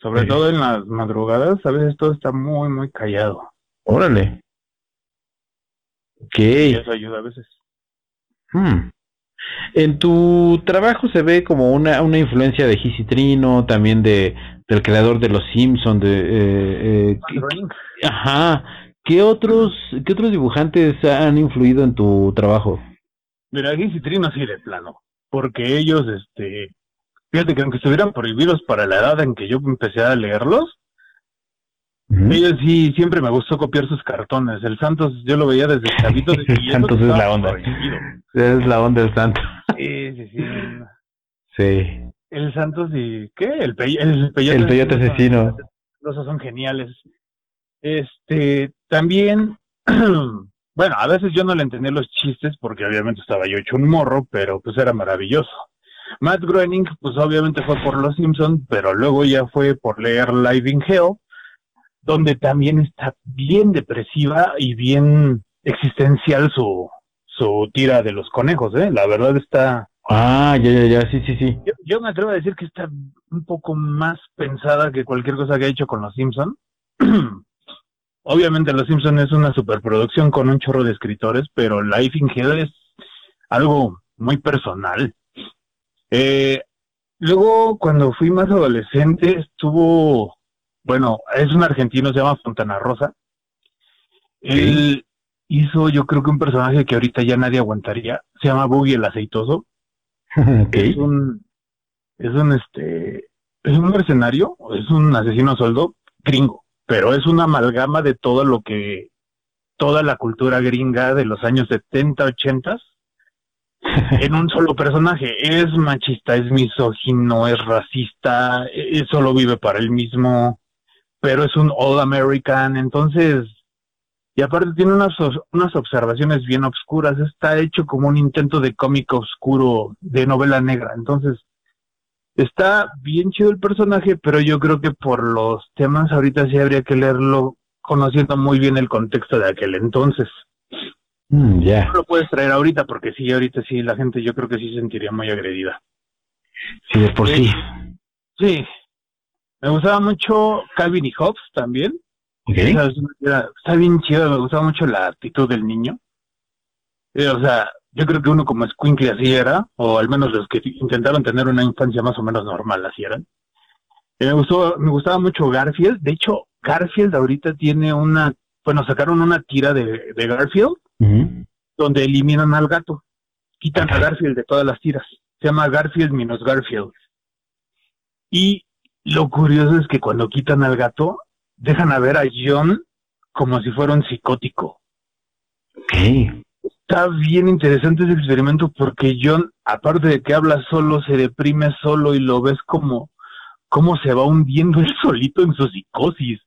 S4: Sobre
S1: Sí.
S4: todo en las madrugadas, a veces todo está muy, muy callado.
S1: Órale. Ok.
S4: Y eso ayuda a veces.
S1: Hmm. En tu trabajo se ve como una, una influencia de Gigi Trino, también de del creador de Los Simpson, de eh, eh, ¿qué- ajá. ¿Qué otros qué otros dibujantes han influido en tu trabajo?
S4: Mira, aquí Citrino sí de plano, porque ellos, este, fíjate que aunque estuvieran prohibidos para la edad en que yo empecé a leerlos, ellos sí siempre me gustó copiar sus cartones. El Santos yo lo veía desde chavito. y eso
S1: Santos es la onda.
S4: prohibido.
S1: Es la onda del santo.
S4: Sí, sí, sí.
S1: Sí.
S4: El Santos y ¿qué? El, pey el peyote,
S1: El peyote asesino.
S4: Los dos son geniales. Este, también, bueno, a veces yo no le entendía los chistes porque obviamente estaba yo hecho un morro, pero pues era maravilloso. Matt Groening, pues obviamente fue por Los Simpson, pero luego ya fue por leer Live in Hell, donde también está bien depresiva y bien existencial su, su tira de los conejos, ¿eh? La verdad está,
S1: Ah, ya, ya, ya, sí, sí, sí.
S4: yo, yo me atrevo a decir que está un poco más pensada que cualquier cosa que ha hecho con Los Simpson. Obviamente Los Simpson es una superproducción con un chorro de escritores, pero Life in Hell es algo muy personal. Eh, luego, cuando fui más adolescente, estuvo, bueno, es un argentino, se llama Fontana Rosa. Él hizo, yo creo que un personaje que ahorita ya nadie aguantaría, se llama Boogie el Aceitoso Es un es un este es un mercenario es un asesino a sueldo gringo pero es una amalgama de todo lo que toda la cultura gringa de los años 70 80 en un solo personaje. Es machista es misógino es racista eh, solo vive para él mismo pero es un all American. Entonces y aparte tiene unas, unas observaciones bien obscuras. Está hecho como un intento de cómic oscuro, de novela negra. Entonces, está bien chido el personaje, pero yo creo que por los temas ahorita sí habría que leerlo conociendo muy bien el contexto de aquel entonces.
S1: Mm, ya.
S4: No lo puedes traer ahorita porque sí, ahorita sí, la gente yo creo que sí se sentiría muy agredida.
S1: Sí, de por sí.
S4: Sí. Me gustaba mucho Calvin y Hobbes también. Es está bien chida, me gustaba mucho la actitud del niño. Eh, o sea, yo creo que uno como escuincle así era, o al menos los que intentaron tener una infancia más o menos normal así eran. Eh, me gustó, me gustaba mucho Garfield. De hecho, Garfield ahorita tiene una, bueno, sacaron una tira de, de Garfield donde eliminan al gato. Quitan a. Garfield de todas las tiras. Se llama Garfield menos Garfield. Y lo curioso es que cuando quitan al gato, dejan a ver a John como si fuera un psicótico.
S1: Ok.
S4: Está bien interesante ese experimento porque John, aparte de que habla solo, se deprime solo y lo ves como, como se va hundiendo él solito en su psicosis.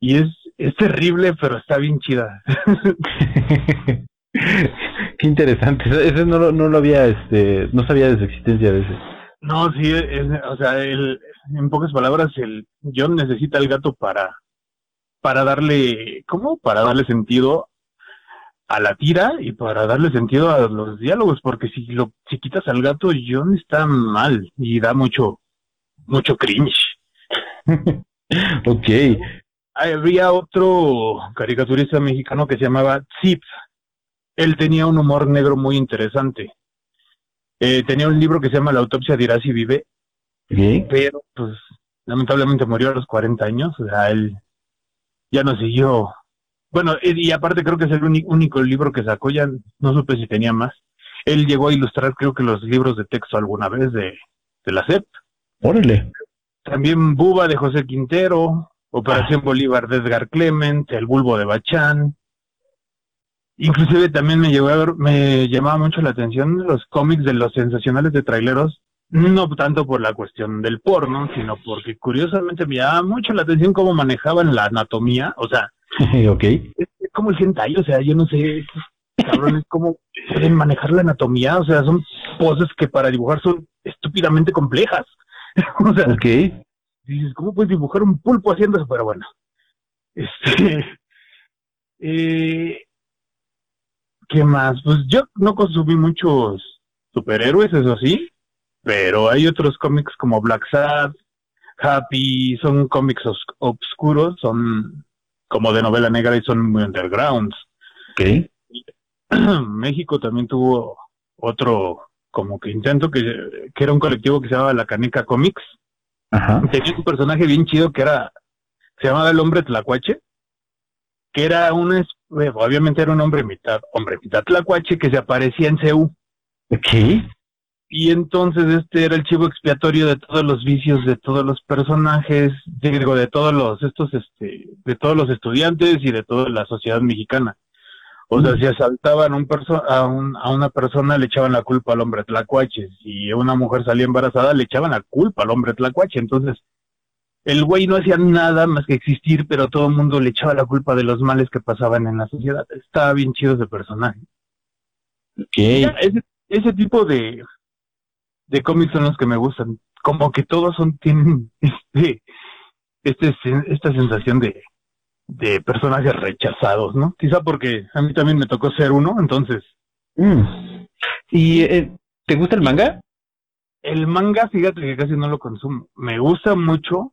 S4: Y es, es terrible, pero está bien chida.
S1: Qué interesante. Ese no, lo- no lo había, este, no sabía de su existencia de ese.
S4: No, sí, es- o sea, el, en pocas palabras, el John necesita al gato para, para darle, ¿cómo? Para darle sentido a la tira y para darle sentido a los diálogos, porque si lo, si quitas al gato, John está mal y da mucho, mucho cringe.
S1: ok.
S4: Había otro caricaturista mexicano que se llamaba Zip. Él tenía un humor negro muy interesante. Eh, tenía un libro que se llama La autopsia de Irasi Vive, pero pues lamentablemente murió a los 40 años, o sea, él ya no siguió. Bueno, y aparte creo que es el único libro que sacó, ya no supe si tenía más. Él llegó a ilustrar creo que los libros de texto alguna vez de, de la SEP.
S1: Órale.
S4: También Buba de José Quintero, Operación ah. Bolívar de Edgar Clement, El Bulbo de Bachán. Inclusive también me, llevó a me llamaba mucho la atención los cómics de los sensacionales de traileros, no tanto por la cuestión del porno, sino porque curiosamente me llamaba mucho la atención cómo manejaban la anatomía, o sea,
S1: ok.
S4: Es como el hentai, o sea, yo no sé, cabrones, cómo pueden manejar la anatomía, o sea, son poses que para dibujar son estúpidamente complejas. o sea,
S1: ok.
S4: Dices, ¿cómo puedes dibujar un pulpo haciendo eso? Pero bueno. Este, eh, ¿Qué más? Pues yo no consumí muchos superhéroes, eso sí, pero hay otros cómics como Black Sad, Happy, son cómics oscuros, son como de novela negra y son muy undergrounds.
S1: Okay.
S4: México también tuvo otro como que intento que, que era un colectivo que se llamaba La Caneca Comics, Tenía un personaje bien chido que era, se llamaba el hombre tlacuache, que era un, obviamente era un hombre mitad, hombre mitad tlacuache que se aparecía en CEU.
S1: ¿Qué?
S4: Y entonces este era el chivo expiatorio de todos los vicios de todos los personajes, digo, de todos los, estos, este, de todos los estudiantes y de toda la sociedad mexicana. O sea, si asaltaban un a, un, a una persona, le echaban la culpa al hombre tlacuache. Si una mujer salía embarazada, le echaban la culpa al hombre tlacuache. Entonces, el güey no hacía nada más que existir, pero todo el mundo le echaba la culpa de los males que pasaban en la sociedad. Estaba bien chido ese personaje.
S1: Okay.
S4: Ese, ese tipo de, de cómics son los que me gustan. Como que todos son, tienen este, este, esta sensación de, de personajes rechazados, ¿no? Quizá porque a mí también me tocó ser uno, entonces.
S1: Mm. ¿Y eh, te gusta el manga?
S4: El manga, fíjate que casi no lo consumo. Me gusta mucho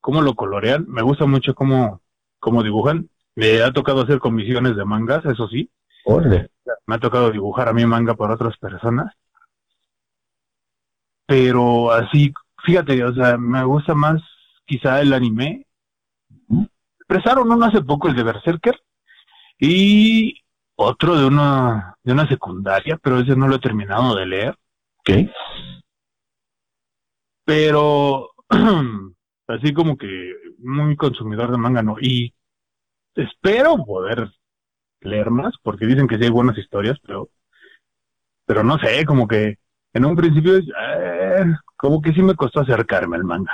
S4: cómo lo colorean, me gusta mucho cómo, cómo dibujan. Me ha tocado hacer comisiones de mangas, eso sí. Me ha tocado dibujar a mi manga por otras personas. Pero así, fíjate, o sea, me gusta más quizá el anime expresaron uno hace poco, el de Berserker, y otro de una, de una secundaria, pero ese no lo he terminado de leer.
S1: ¿Qué?
S4: Pero así como que muy consumidor de manga, no. Y espero poder leer más, porque dicen que sí hay buenas historias, pero, pero no sé, como que en un principio, eh, como que sí me costó acercarme al manga.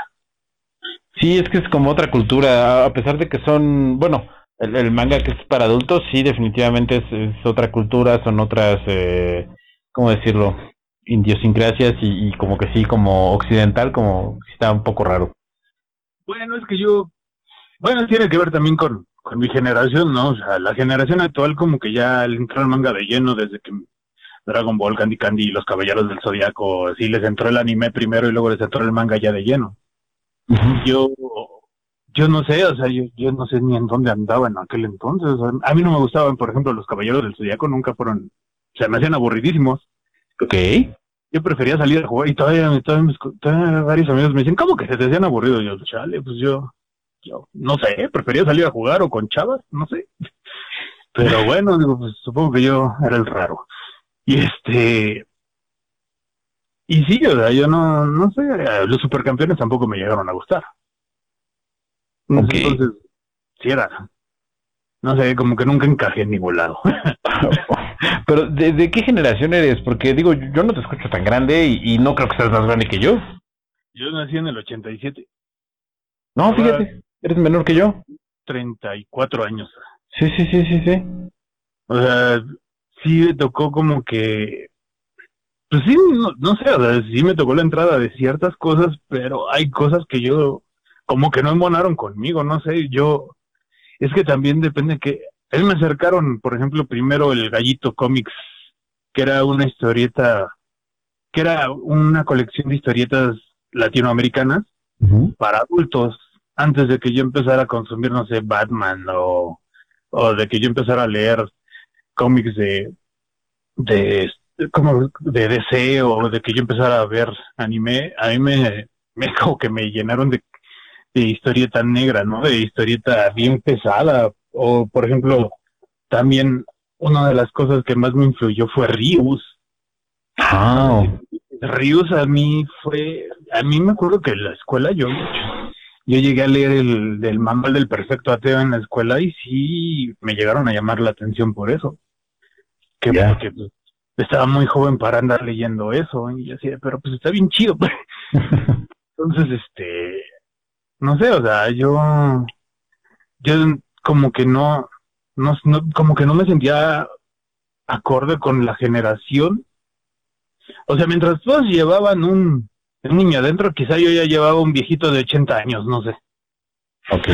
S1: Sí, es que es como otra cultura, a pesar de que son, bueno, el, manga que es para adultos, sí, definitivamente es, otra cultura, son otras, eh, ¿cómo decirlo? Idiosincrasias y, como que sí, como occidental, como está un poco raro.
S4: Bueno, es que yo, bueno, tiene que ver también con, con mi generación, ¿no? O sea, la generación actual como que ya le entró el manga de lleno desde que Dragon Ball, Candy Candy y los Caballeros del Zodiaco, sí les entró el anime primero y luego les entró el manga ya de lleno. Yo, yo no sé, o sea, yo, yo no sé ni en dónde andaba en aquel entonces. a mí no me gustaban, por ejemplo, los Caballeros del Zodíaco, nunca fueron, o sea, me hacían aburridísimos.
S1: Ok.
S4: Yo prefería salir a jugar y todavía, todavía, todavía varios amigos me dicen, ¿cómo que se te hacían aburridos? Yo, chale, pues yo, yo, no sé, prefería salir a jugar o con chavas, no sé. Pero bueno, digo, pues supongo que yo era el raro. Y este, y sí, o sea, yo no, no sé, los supercampeones tampoco me llegaron a gustar. Entonces, sí era, no sé, como que nunca encajé en ningún lado.
S1: Pero, ¿de, qué generación eres? Porque digo, yo no te escucho tan grande y, no creo que seas más grande que yo.
S4: Yo nací en el 87.
S1: No, fíjate, eres menor que yo.
S4: 34 años.
S1: Sí, sí, sí, sí, sí.
S4: O sea, sí me tocó como que pues sí, no, no sé, o sea, sí me tocó la entrada de ciertas cosas, pero hay cosas que yo como que no embonaron conmigo, no sé, yo, es que también depende que, a mí me acercaron, por ejemplo, primero el Gallito Comics, que era una historieta, que era una colección de historietas latinoamericanas para adultos, antes de que yo empezara a consumir, no sé, Batman o, o de que yo empezara a leer cómics de, de, como de DC o de que yo empezara a ver anime, a mí me, me como que me llenaron de, de historieta negra, ¿no? De historieta bien pesada. O, por ejemplo, también una de las cosas que más me influyó fue Rius.
S1: Ah.
S4: Rius a mí fue, a mí me acuerdo que en la escuela yo, yo llegué a leer el del manual del perfecto ateo en la escuela y sí me llegaron a llamar la atención por eso. Que porque pues, estaba muy joven para andar leyendo eso y así, pero pues está bien chido. pues. Entonces, este, no sé, o sea, yo, yo como que no, no, no, como que no me sentía acorde con la generación. O sea, mientras todos llevaban un, un niño adentro, quizá yo ya llevaba un viejito de 80 años, no sé.
S1: Ok.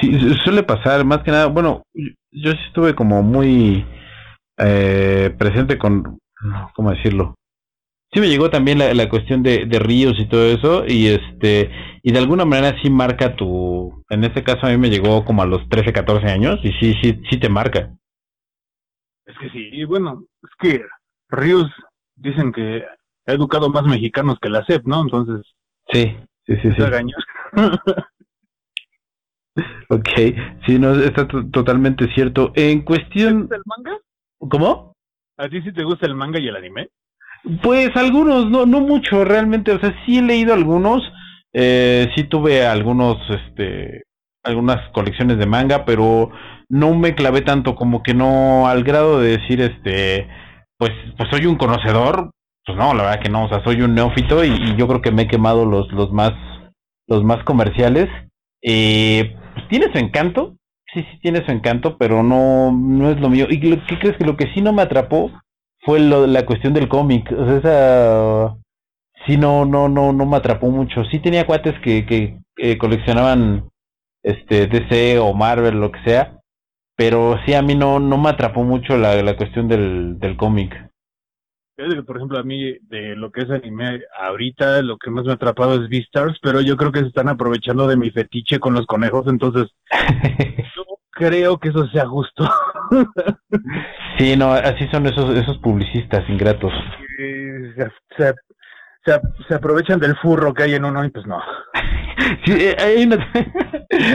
S1: Sí, su- suele pasar, más que nada, bueno, yo sí estuve como muy eh, presente con, ¿cómo decirlo? Sí me llegó también la, la cuestión de, de ríos y todo eso, y este, y de alguna manera sí marca tu, en este caso a mí me llegó como a los 13, 14 años, y sí, sí, sí te marca.
S4: Es que sí, y bueno, es que Ríos dicen que ha educado más mexicanos que la SEP, ¿no? Entonces,
S1: Sí, sí, sí, sí. Ok, sí, no, está to- totalmente cierto. En
S4: ¿Te
S1: cuestión,
S4: gusta el manga?
S1: ¿cómo?
S4: ¿A ti sí te gusta el manga y el anime?
S1: Pues algunos, no, no mucho realmente, o sea, sí he leído algunos, eh, sí tuve algunos, este, algunas colecciones de manga, pero no me clavé tanto, como que no, al grado de decir, este, pues, pues soy un conocedor, pues no, la verdad que no, o sea, soy un neófito y, y yo creo que me he quemado los, los más, los más comerciales. Eh, pues tiene su encanto, sí, sí tiene su encanto, pero no, no es lo mío. ¿Y lo- qué crees que lo que sí no me atrapó fue lo, la cuestión del cómic? O sea, esa sí no, no, no, no me atrapó mucho. Sí tenía cuates que, que eh, coleccionaban este DC o Marvel, lo que sea, pero sí a mí no, no me atrapó mucho la, la cuestión del, del cómic.
S4: Por ejemplo, a mí, de lo que es anime, ahorita lo que más me ha atrapado es Beastars, pero yo creo que se están aprovechando de mi fetiche con los conejos, entonces no creo que eso sea justo.
S1: sí, no, así son esos, esos publicistas ingratos.
S4: Eh, se, se, aprovechan del furro que hay en uno y pues no.
S1: Sí, eh, hay una,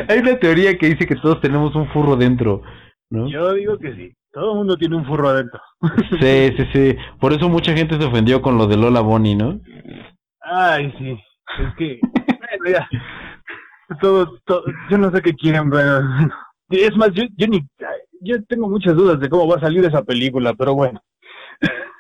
S1: hay una teoría que dice que todos tenemos un furro dentro, ¿no?
S4: Yo digo que sí, todo el mundo tiene un furro adentro.
S1: Sí, sí, sí. Por eso mucha gente se ofendió con lo de Lola Bonnie, ¿no?
S4: Ay, sí, es que, bueno, ya, todo, todo, yo no sé qué quieren, pero, es más, yo, yo ni, yo tengo muchas dudas de cómo va a salir esa película, pero bueno.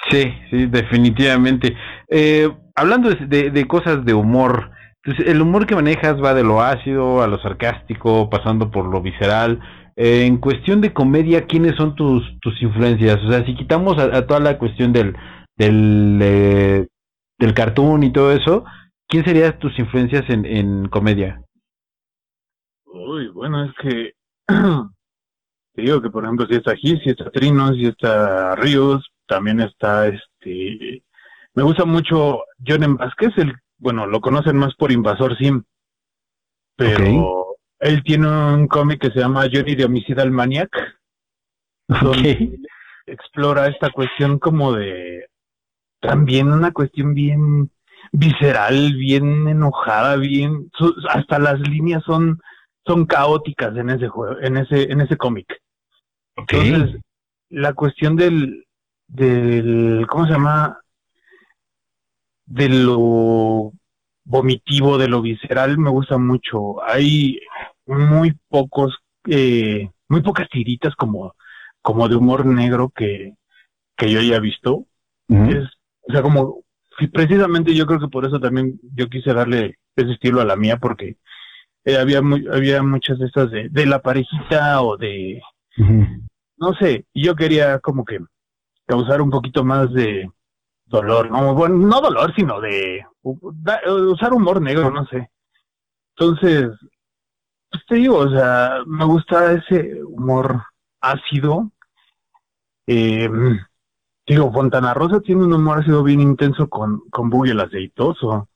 S1: Sí, sí, definitivamente. Eh, hablando de, de- de cosas de humor, pues, el humor que manejas va de lo ácido a lo sarcástico, pasando por lo visceral. Eh, en cuestión de comedia, ¿quiénes son tus, tus influencias? O sea, si quitamos a, a toda la cuestión del, del, eh, del cartoon y todo eso, ¿quién serían tus influencias en, en comedia?
S4: Uy, bueno, es que, te digo que, por ejemplo, si está Gis, si está Trinos, si está Ríos, también está, este, me gusta mucho John Vázquez, el, bueno, lo conocen más por Invasor Sim, pero él tiene un cómic que se llama Johnny de Homicidal Maniac, donde explora esta cuestión como de también una cuestión bien visceral, bien enojada, bien hasta las líneas son son caóticas en ese juego, en ese en ese cómic.
S1: Ok.
S4: Entonces, la cuestión del del ¿cómo se llama? de lo vomitivo, de lo visceral me gusta mucho. Hay muy pocos eh, muy pocas tiritas como como de humor negro que, que yo haya visto. Es, o sea, como, precisamente yo creo que por eso también yo quise darle ese estilo a la mía, porque eh, había, muy, había muchas de estas de, de la parejita o de, no sé, y yo quería como que, causar un poquito más de dolor, no, bueno, no dolor, sino de usar humor negro, no sé. Entonces, pues te digo, o sea, me gusta ese humor ácido. Eh, digo, Fontana Rosa tiene un humor ácido bien intenso con, con Buggy el aceitoso.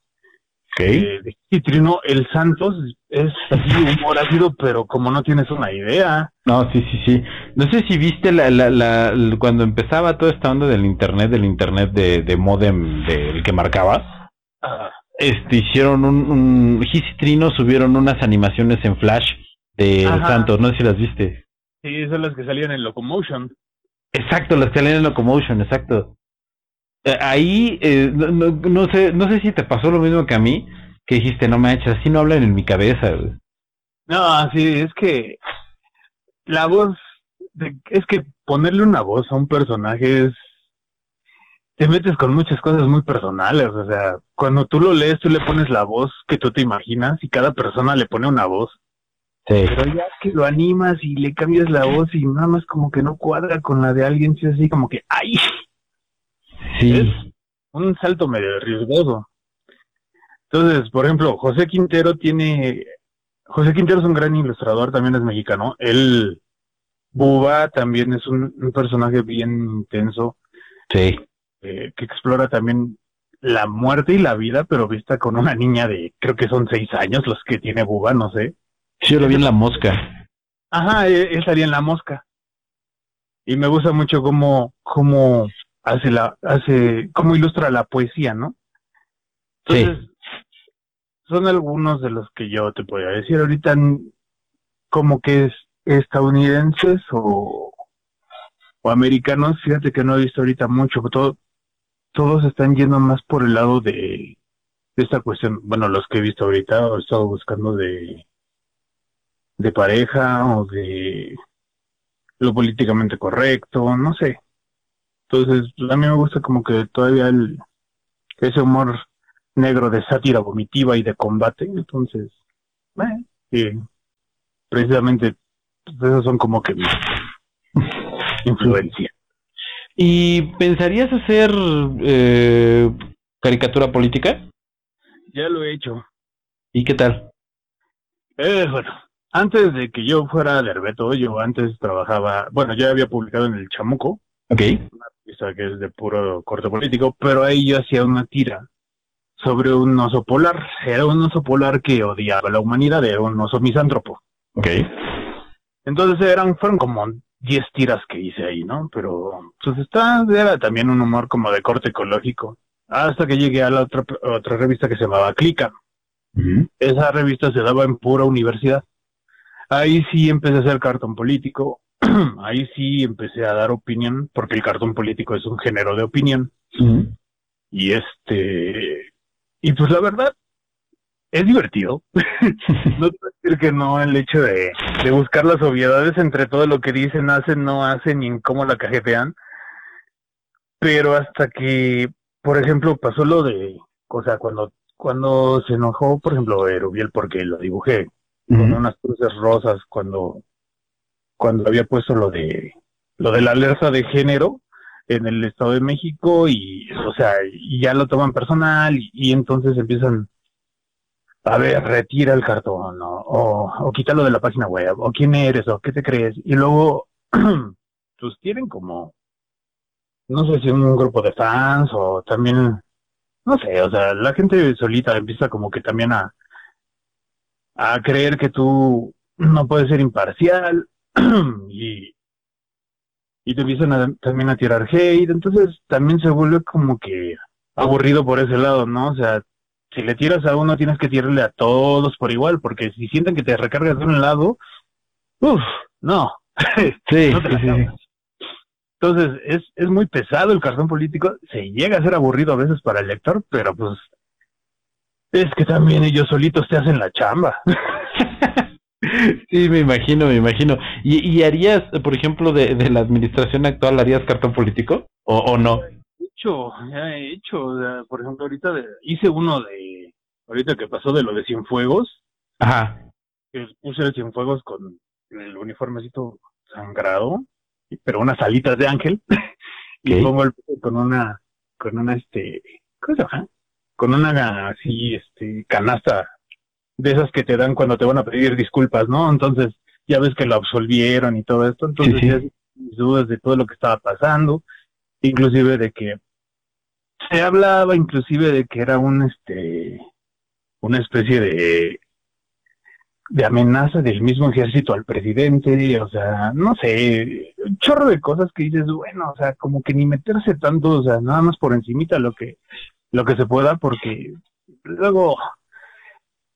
S1: Okay.
S4: Eh, Trino, el Santos es así humor ácido, pero como no tienes una idea.
S1: No, sí, sí, sí. No sé si viste la, la, la, cuando empezaba toda esta onda del internet, del internet de, de modem del que marcabas. Este, hicieron un, un Gis y Trino subieron unas animaciones en Flash de Santos, no sé si las viste.
S4: Sí, son las que salían en Locomotion.
S1: Exacto, las que salían en Locomotion, exacto. Eh, ahí, eh, no, no, sé no sé si te pasó lo mismo que a mí, que dijiste, no me echas, así no hablan en mi cabeza.
S4: No, sí, es que la voz, es que ponerle una voz a un personaje es, te metes con muchas cosas muy personales, o sea, cuando tú lo lees, tú le pones la voz que tú te imaginas y cada persona le pone una voz. Pero ya que lo animas y le cambias la voz y nada más como que no cuadra con la de alguien, es así como que, ¡ay!
S1: Sí. Es
S4: un salto medio riesgoso. Entonces, por ejemplo, José Quintero tiene. José Quintero es un gran ilustrador, también es mexicano. Él. Buba también es un, personaje bien intenso.
S1: Sí.
S4: Eh, que explora también la muerte y la vida, pero vista con una niña de, creo que son seis años los que tiene Buba, no sé.
S1: Sí, yo lo vi en La Mosca.
S4: Ajá, él, estaría en La Mosca. Y me gusta mucho cómo, cómo hace la, hace, cómo ilustra la poesía, ¿no? Entonces, son algunos de los que yo te podría decir ahorita, como que es estadounidenses o, o americanos, fíjate que no he visto ahorita mucho, todo, todos están yendo más por el lado de, esta cuestión, bueno, los que he visto ahorita, he estado buscando de pareja o de lo políticamente correcto, no sé. Entonces, a mí me gusta como que todavía el, ese humor negro de sátira vomitiva y de combate, entonces, precisamente pues, esas son como que mis influencia.
S1: ¿Y pensarías hacer eh, caricatura política?
S4: Ya lo he hecho.
S1: ¿Y qué tal?
S4: Eh, bueno, antes de que yo fuera de Herbeto, yo antes trabajaba, bueno, ya había publicado en El Chamuco.
S1: Ok.
S4: Una revista que es de puro corte político, pero ahí yo hacía una tira sobre un oso polar. Era un oso polar que odiaba a la humanidad, era un oso misántropo.
S1: Ok.
S4: Entonces eran, fueron como 10 tiras que hice ahí, ¿no? Pero, pues está, era también un humor como de corte ecológico. Hasta que llegué a la otra, otra revista que se llamaba Clica. Esa revista se daba en pura universidad. Ahí sí empecé a hacer cartón político, ahí sí empecé a dar opinión, porque el cartón político es un género de opinión. Y este, y pues la verdad, es divertido. no te decir que no, el hecho de, de buscar las obviedades entre todo lo que dicen, hacen, no hacen y en cómo la cajetean. Pero hasta que, por ejemplo, pasó lo de, o sea, cuando, cuando se enojó, por ejemplo, Erubiel porque lo dibujé con unas cruces rosas cuando, cuando había puesto lo de lo de la alerta de género en el Estado de México y o sea y ya lo toman personal y, entonces empiezan a ver retira el cartón o, o quítalo de la página web o quién eres o qué te crees. Y luego pues tienen como no sé si un grupo de fans o también no sé o sea la gente solita empieza como que también a a creer que tú no puedes ser imparcial y, y te empiezan también a tirar hate, entonces también se vuelve como que aburrido por ese lado, ¿no? O sea, si le tiras a uno tienes que tirarle a todos por igual, porque si sienten que te recargas de un lado, uff, no.
S1: sí,
S4: Entonces, es, es muy pesado el cartón político, se llega a ser aburrido a veces para el lector, pero pues es que también ellos solitos te hacen la chamba.
S1: sí, me imagino, me imagino. ¿Y, y harías, por ejemplo, de, de, la administración actual, harías cartón político o, o no?
S4: He hecho, ya he hecho. por ejemplo, ahorita hice uno de, ahorita que pasó de lo de Cienfuegos.
S1: Ajá.
S4: Que puse el Cienfuegos con el uniformecito sangrado, pero unas alitas de ángel. y pongo el con una, con una, este, ¿cómo se llama? Con una, así, este, canasta de esas que te dan cuando te van a pedir disculpas, ¿no? Entonces, ya ves que lo absolvieron y todo esto, entonces
S1: Sí, sí.
S4: ya mis dudas de todo lo que estaba pasando, inclusive de que se hablaba inclusive de que era un, este, una especie de de amenaza del mismo ejército al presidente, o sea, no sé, un chorro de cosas que dices, bueno, o sea, como que ni meterse tanto, o sea, nada más por encimita lo que lo que se pueda porque luego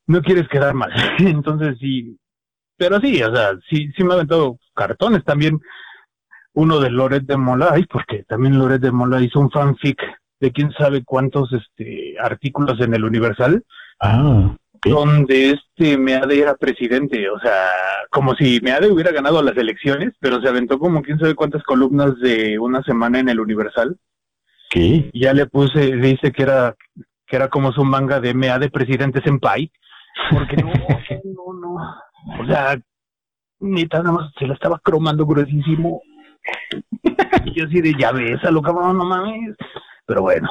S4: no quieres quedar mal. Entonces sí, pero sí, o sea, sí sí me ha aventado cartones también uno de Loret de Mola, ay, porque también Loret de Mola hizo un fanfic de quién sabe cuántos este artículos en el Universal
S1: Ah,
S4: donde este Meade era presidente, o sea, como si Meade hubiera ganado las elecciones, pero se aventó como quién sabe cuántas columnas de una semana en el Universal. Y ya le puse, dice que era que era como su manga de Meade presidente senpai, porque no, no, no, o sea, neta nada más se la estaba cromando gruesísimo. Y yo así de ya ves, a lo cabrón, no mames. Pero bueno,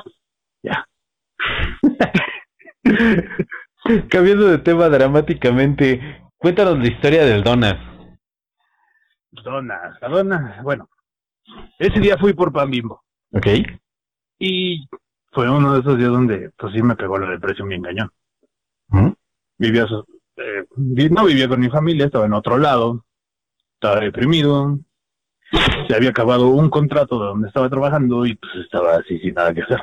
S4: ya.
S1: Cambiando de tema dramáticamente, cuéntanos la historia del Donas.
S4: Donas, a donas, bueno, ese día fui por pan bimbo
S1: Ok.
S4: y fue uno de esos días donde pues sí me pegó la depresión bien cañón.
S1: Ujú.
S4: Vivía, eh, no vivía con mi familia, estaba en otro lado, estaba deprimido, se había acabado un contrato de donde estaba trabajando y pues estaba así sin nada que hacer.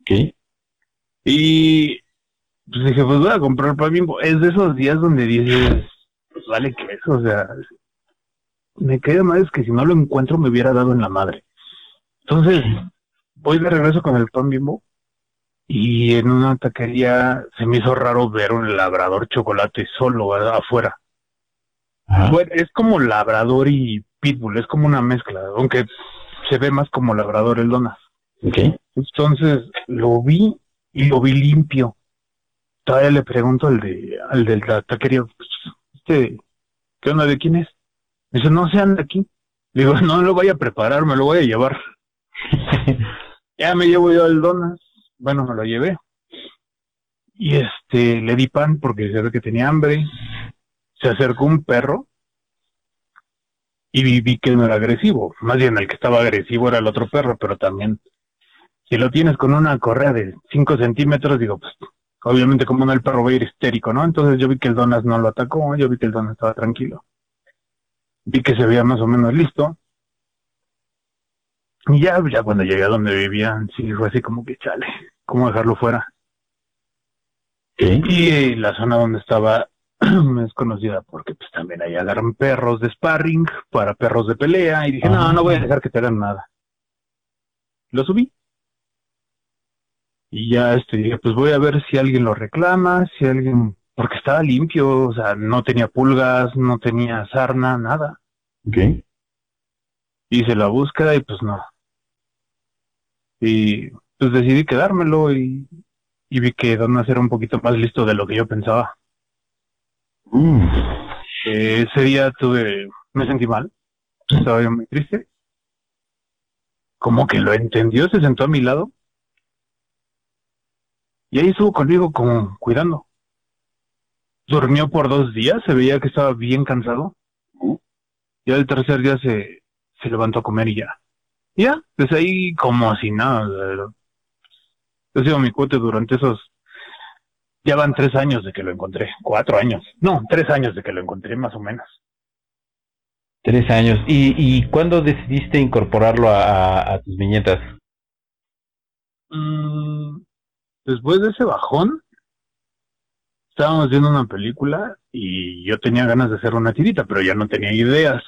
S1: Ok.
S4: Y pues dije, pues voy a comprar pan bimbo. Es de esos días donde dices, pues vale que eso, o sea, me queda más que si no lo encuentro me hubiera dado en la madre. Entonces, voy de regreso con el pan bimbo y en una taquería se me hizo raro ver un labrador chocolate solo ¿verdad? afuera.
S1: Ajá.
S4: Es como labrador y pitbull, es como una mezcla, aunque se ve más como labrador el donas. Entonces lo vi y lo vi limpio. Todavía le pregunto al de al de la taquería, este, ¿qué onda? ¿De quién es? Me dice, no se anda aquí. Le digo, no lo vaya a preparar, me lo voy a llevar. Ya me llevo yo el donas. Bueno, me lo llevé. Y este, le di pan porque se ve que tenía hambre. Se acercó un perro y vi, que no era agresivo. Más bien el que estaba agresivo era el otro perro, pero también si lo tienes con una correa de 5 centímetros, digo, pues obviamente como no el perro va a ir histérico, ¿no? Entonces yo vi que el Donas no lo atacó, yo vi que el Donas estaba tranquilo. Vi que se veía más o menos listo. Y ya, ya cuando llegué a donde vivían, sí fue así como que chale, ¿cómo dejarlo fuera?
S1: Ok.
S4: Y la zona donde estaba es conocida porque pues también ahí agarran perros de sparring para perros de pelea y dije, no,
S1: Ah.
S4: no voy a dejar que te hagan nada. Lo subí. Y ya este dije, pues voy a ver si alguien lo reclama, si alguien porque estaba limpio, o sea, no tenía pulgas, no tenía sarna, nada.
S1: Ok.
S4: Hice la búsqueda y pues no. Y pues decidí quedármelo y, y vi que Donas era un poquito más listo de lo que yo pensaba. Eh, ese día tuve, me sentí mal, estaba yo muy triste. Como que lo entendió, se sentó a mi lado. Y ahí estuvo conmigo como cuidando. Durmió por dos días, se veía que estaba bien cansado. Y al tercer día se, se levantó a comer y ya. Ya, desde ahí como si nada. o sea, He sido mi cuate durante esos ya van tres años de que lo encontré. Cuatro años. No, tres años de que lo encontré, más o menos.
S1: Tres años. ¿Y, y cuándo decidiste incorporarlo a, a- a tus viñetas?
S4: Mm, después de ese bajón, estábamos viendo una película y yo tenía ganas de hacer una tirita, pero ya no tenía ideas.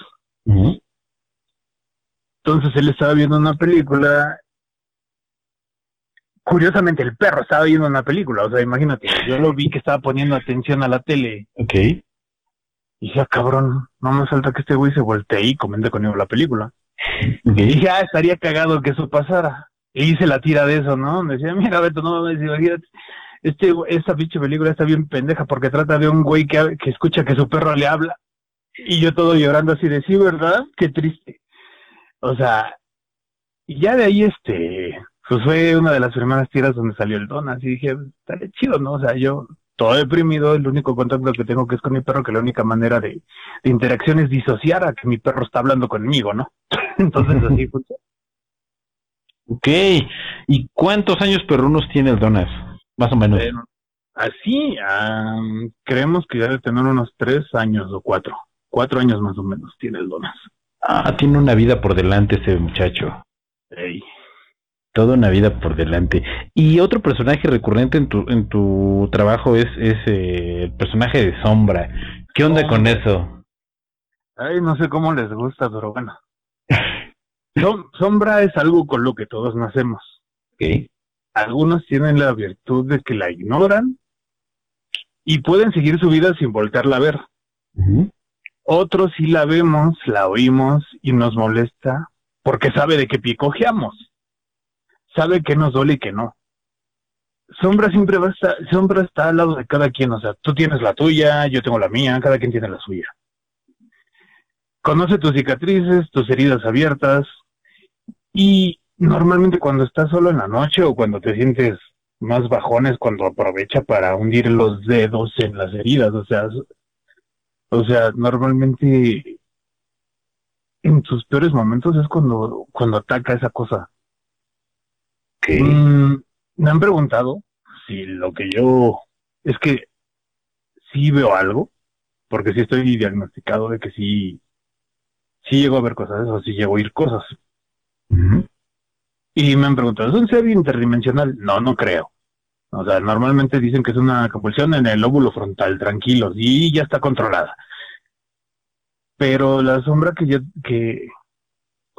S4: Entonces él estaba viendo una película. Curiosamente, el perro estaba viendo una película. O sea, imagínate, yo lo vi que estaba poniendo atención a la tele.
S1: Ok.
S4: Y dije, ah, cabrón, no me falta que este güey se voltee y comente conmigo la película. Y dije, ah, estaría cagado que eso pasara. E hice la tira de eso, ¿no? Me decía, mira, Beto, no mames, imagínate. Este, esta pinche película está bien pendeja porque trata de un güey que, que escucha que su perro le habla. Y yo todo llorando así de, sí, ¿verdad? Qué triste. O sea, Y ya de ahí, este, pues fue una de las primeras tiras donde salió el don, así dije, está chido, ¿no? O sea, yo todo deprimido, el único contacto que tengo que es con mi perro, que la única manera de, de interacción es disociar a que mi perro está hablando conmigo, ¿no? Entonces así funciona.
S1: Ok, ¿y cuántos años perrunos tiene el Donas? Más o menos.
S4: Así, am, creemos que ya debe tener unos tres años o cuatro. Cuatro años más o menos tiene el Donas.
S1: Ah, tiene una vida por delante ese muchacho.
S4: Ey.
S1: Toda una vida por delante. Y otro personaje recurrente en tu, en tu trabajo es, es eh, el personaje de Sombra. ¿Qué onda
S4: Oh.
S1: con eso?
S4: Ay, no sé cómo les gusta, pero bueno. Som- sombra es algo con lo que todos nacemos.
S1: Ok.
S4: Algunos tienen la virtud de que la ignoran y pueden seguir su vida sin voltearla a ver. Otros sí la vemos, la oímos y nos molesta porque sabe de qué picojeamos. Sabe que nos duele y que no. Sombra siempre va a estar, sombra está al lado de cada quien, o sea, tú tienes la tuya, yo tengo la mía, cada quien tiene la suya. Conoce tus cicatrices, tus heridas abiertas y normalmente cuando estás solo en la noche o cuando te sientes más bajones, cuando aprovecha para hundir los dedos en las heridas, o sea, o sea, normalmente en tus peores momentos es cuando, cuando ataca esa cosa. Mm, me han preguntado si lo que yo es que sí veo algo, porque sí estoy diagnosticado de que sí, sí llego a ver cosas o sí llego a oír cosas. Y me han preguntado, ¿es un ser interdimensional? No, no creo. O sea, normalmente dicen que es una compulsión en el lóbulo frontal, tranquilos, y ya está controlada. Pero la sombra que yo, que,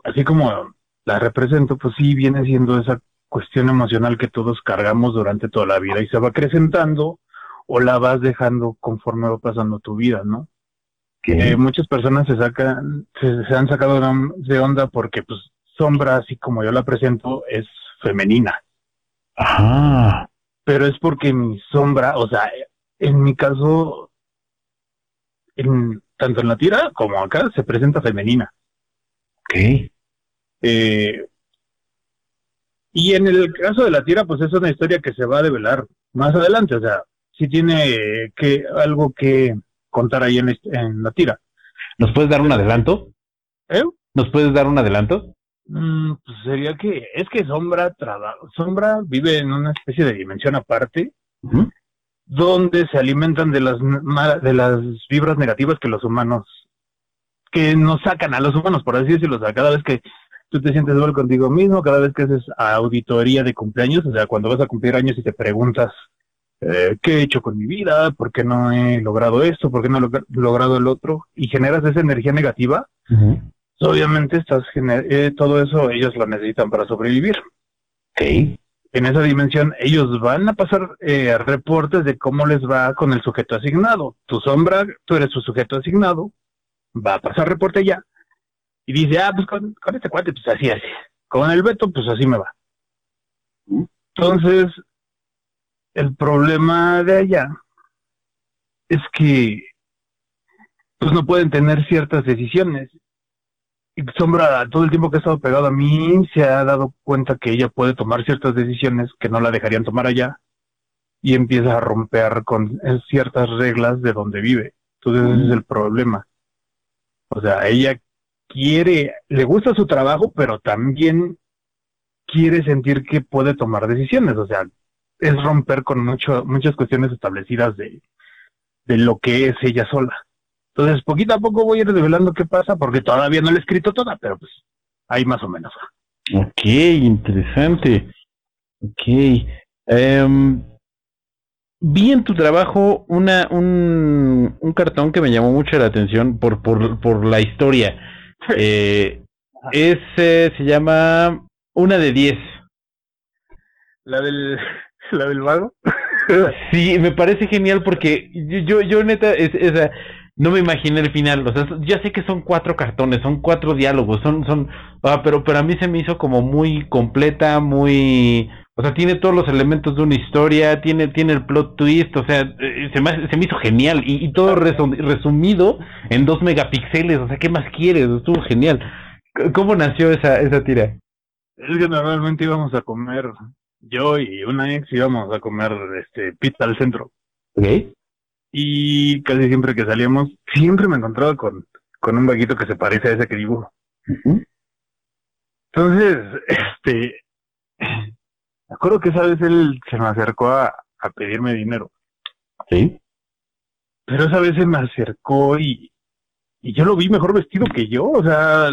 S4: así como la represento, pues sí viene siendo esa cuestión emocional que todos cargamos durante toda la vida y se va acrecentando o la vas dejando conforme va pasando tu vida, ¿no? Eh, muchas personas se sacan, se, se han sacado de onda porque, pues, sombra, así como yo la presento, es femenina.
S1: Ajá.
S4: Pero es porque mi sombra, o sea, en mi caso, en, tanto en la tira como acá, se presenta femenina.
S1: Ok.
S4: Eh, y en el caso de la tira, pues es una historia que se va a develar más adelante, o sea, sí tiene que algo que contar ahí en, en la tira.
S1: ¿Nos puedes dar un adelanto?
S4: ¿Eh?
S1: ¿Nos puedes dar un adelanto?
S4: Mm, pues sería que es que Sombra traba, Sombra vive en una especie de dimensión aparte donde se alimentan de las de las vibras negativas que los humanos que nos sacan a los humanos por así decirlo, o sea, cada vez que tú te sientes mal contigo mismo, cada vez que haces auditoría de cumpleaños, o sea, cuando vas a cumplir años y te preguntas eh, qué he hecho con mi vida, por qué no he logrado esto, por qué no he log- logrado el otro y generas esa energía negativa, obviamente estás eh, todo eso ellos lo necesitan para sobrevivir.
S1: Ok.
S4: En esa dimensión ellos van a pasar eh, reportes de cómo les va con el sujeto asignado. Tu sombra, tú eres su sujeto asignado, va a pasar reporte ya y dice, ah, pues con, con este cuate, pues así, así. Con el Beto, pues así me va. Entonces, el problema de allá es que pues no pueden tener ciertas decisiones. Y Sombra, todo el tiempo que ha estado pegado a mí, se ha dado cuenta que ella puede tomar ciertas decisiones que no la dejarían tomar allá y empieza a romper con eh, ciertas reglas de donde vive. Entonces ese es el problema. O sea, ella quiere, le gusta su trabajo, pero también quiere sentir que puede tomar decisiones. O sea, es romper con mucho, muchas cuestiones establecidas de, de lo que es ella sola. Entonces, poquito a poco voy a ir revelando qué pasa, porque todavía no la he escrito toda, pero pues ahí más o menos.
S1: Ok, interesante. Ok. Em, vi en tu trabajo una, un, un cartón que me llamó mucho la atención por, por, por la historia. Eh, ese se llama Una de Diez.
S4: La del, la del vago.
S1: Sí, me parece genial porque yo, yo, yo neta, es, esa, no me imaginé el final. O sea, ya sé que son cuatro cartones, son cuatro diálogos, son, son, ah, pero, pero a mí se me hizo como muy completa, muy, o sea, tiene todos los elementos de una historia, tiene, tiene el plot twist, o sea, eh, se me, se me hizo genial y, y todo resu- resumido en dos megapíxeles, o sea, ¿qué más quieres? Estuvo genial. ¿Cómo nació esa, esa tira?
S4: Es que normalmente íbamos a comer, yo y una ex íbamos a comer este pizza al centro.
S1: ¿Ok?
S4: Y casi siempre que salíamos, siempre me encontraba con, con un vaguito que se parece a ese que dibujo. Entonces, este, me acuerdo que esa vez él se me acercó a, a pedirme dinero.
S1: Sí.
S4: Pero esa vez se me acercó y, y yo lo vi mejor vestido que yo, o sea,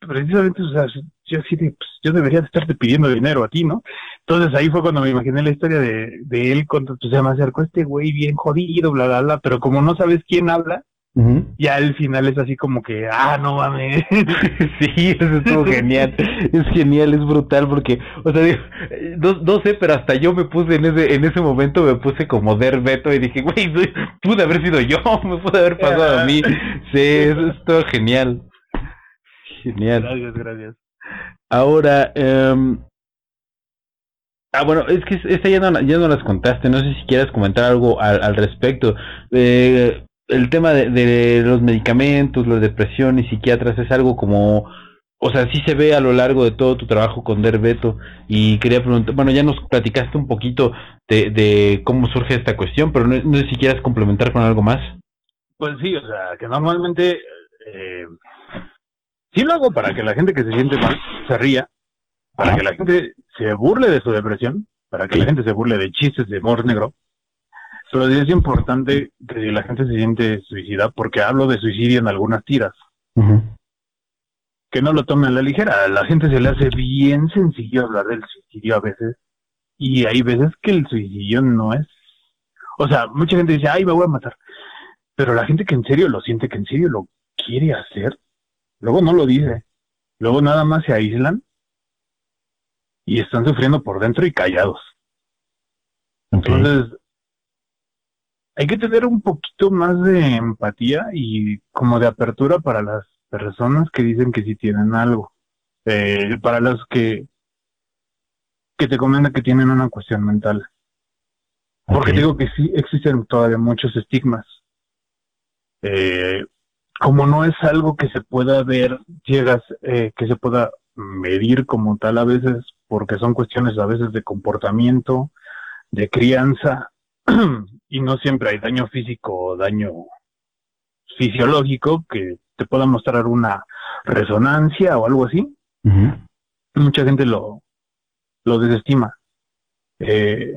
S4: precisamente, o sea, yo así de, pues, yo debería de estarte pidiendo dinero a ti, ¿no? Entonces ahí fue cuando me imaginé la historia de, de él, cuando pues, se me acercó este güey bien jodido, bla, bla, bla, pero como no sabes quién habla, ya al final es así como que, ah, no mames.
S1: Sí, eso estuvo genial. Es genial, es brutal porque, o sea, digo, no, no sé, pero hasta yo me puse en ese en ese momento me puse como Derbeto y dije, güey, pude haber sido yo, me pude haber pasado a mí. Sí, eso estuvo genial. Genial.
S4: gracias, gracias.
S1: Ahora, em, ah, bueno, es que esta ya no, ya no las contaste, no sé si quieras comentar algo al, al respecto. Eh, el tema de, de los medicamentos, la depresión y psiquiatras es algo como, o sea, sí se ve a lo largo de todo tu trabajo con Derbeto y quería preguntar, bueno, ya nos platicaste un poquito de, de cómo surge esta cuestión, pero no, no sé si quieras complementar con algo más.
S4: Pues sí, o sea, que normalmente eh, sí lo hago para que la gente que se siente mal se ría, para
S1: Ajá.
S4: que la gente se burle de su depresión, para que la gente se burle de chistes de humor negro. Pero sí es importante que si la gente se siente suicida, porque hablo de suicidio en algunas tiras, que no lo tomen a la ligera. A la gente se le hace bien sencillo hablar del suicidio a veces, y hay veces que el suicidio no es. O sea, mucha gente dice, ay, me voy a matar. Pero la gente que en serio lo siente, que en serio lo quiere hacer, luego no lo dice. Luego nada más se aíslan y están sufriendo por dentro y callados. Entonces, hay que tener un poquito más de empatía y como de apertura para las personas que dicen que sí tienen algo. Eh, para los que, que te comentan que tienen una cuestión mental. Porque digo que sí existen todavía muchos estigmas. Eh, como no es algo que se pueda ver, llegas, eh, que se pueda medir como tal a veces, porque son cuestiones a veces de comportamiento, de crianza, y no siempre hay daño físico o daño fisiológico que te pueda mostrar una resonancia o algo así. Mucha gente lo, lo desestima. Eh,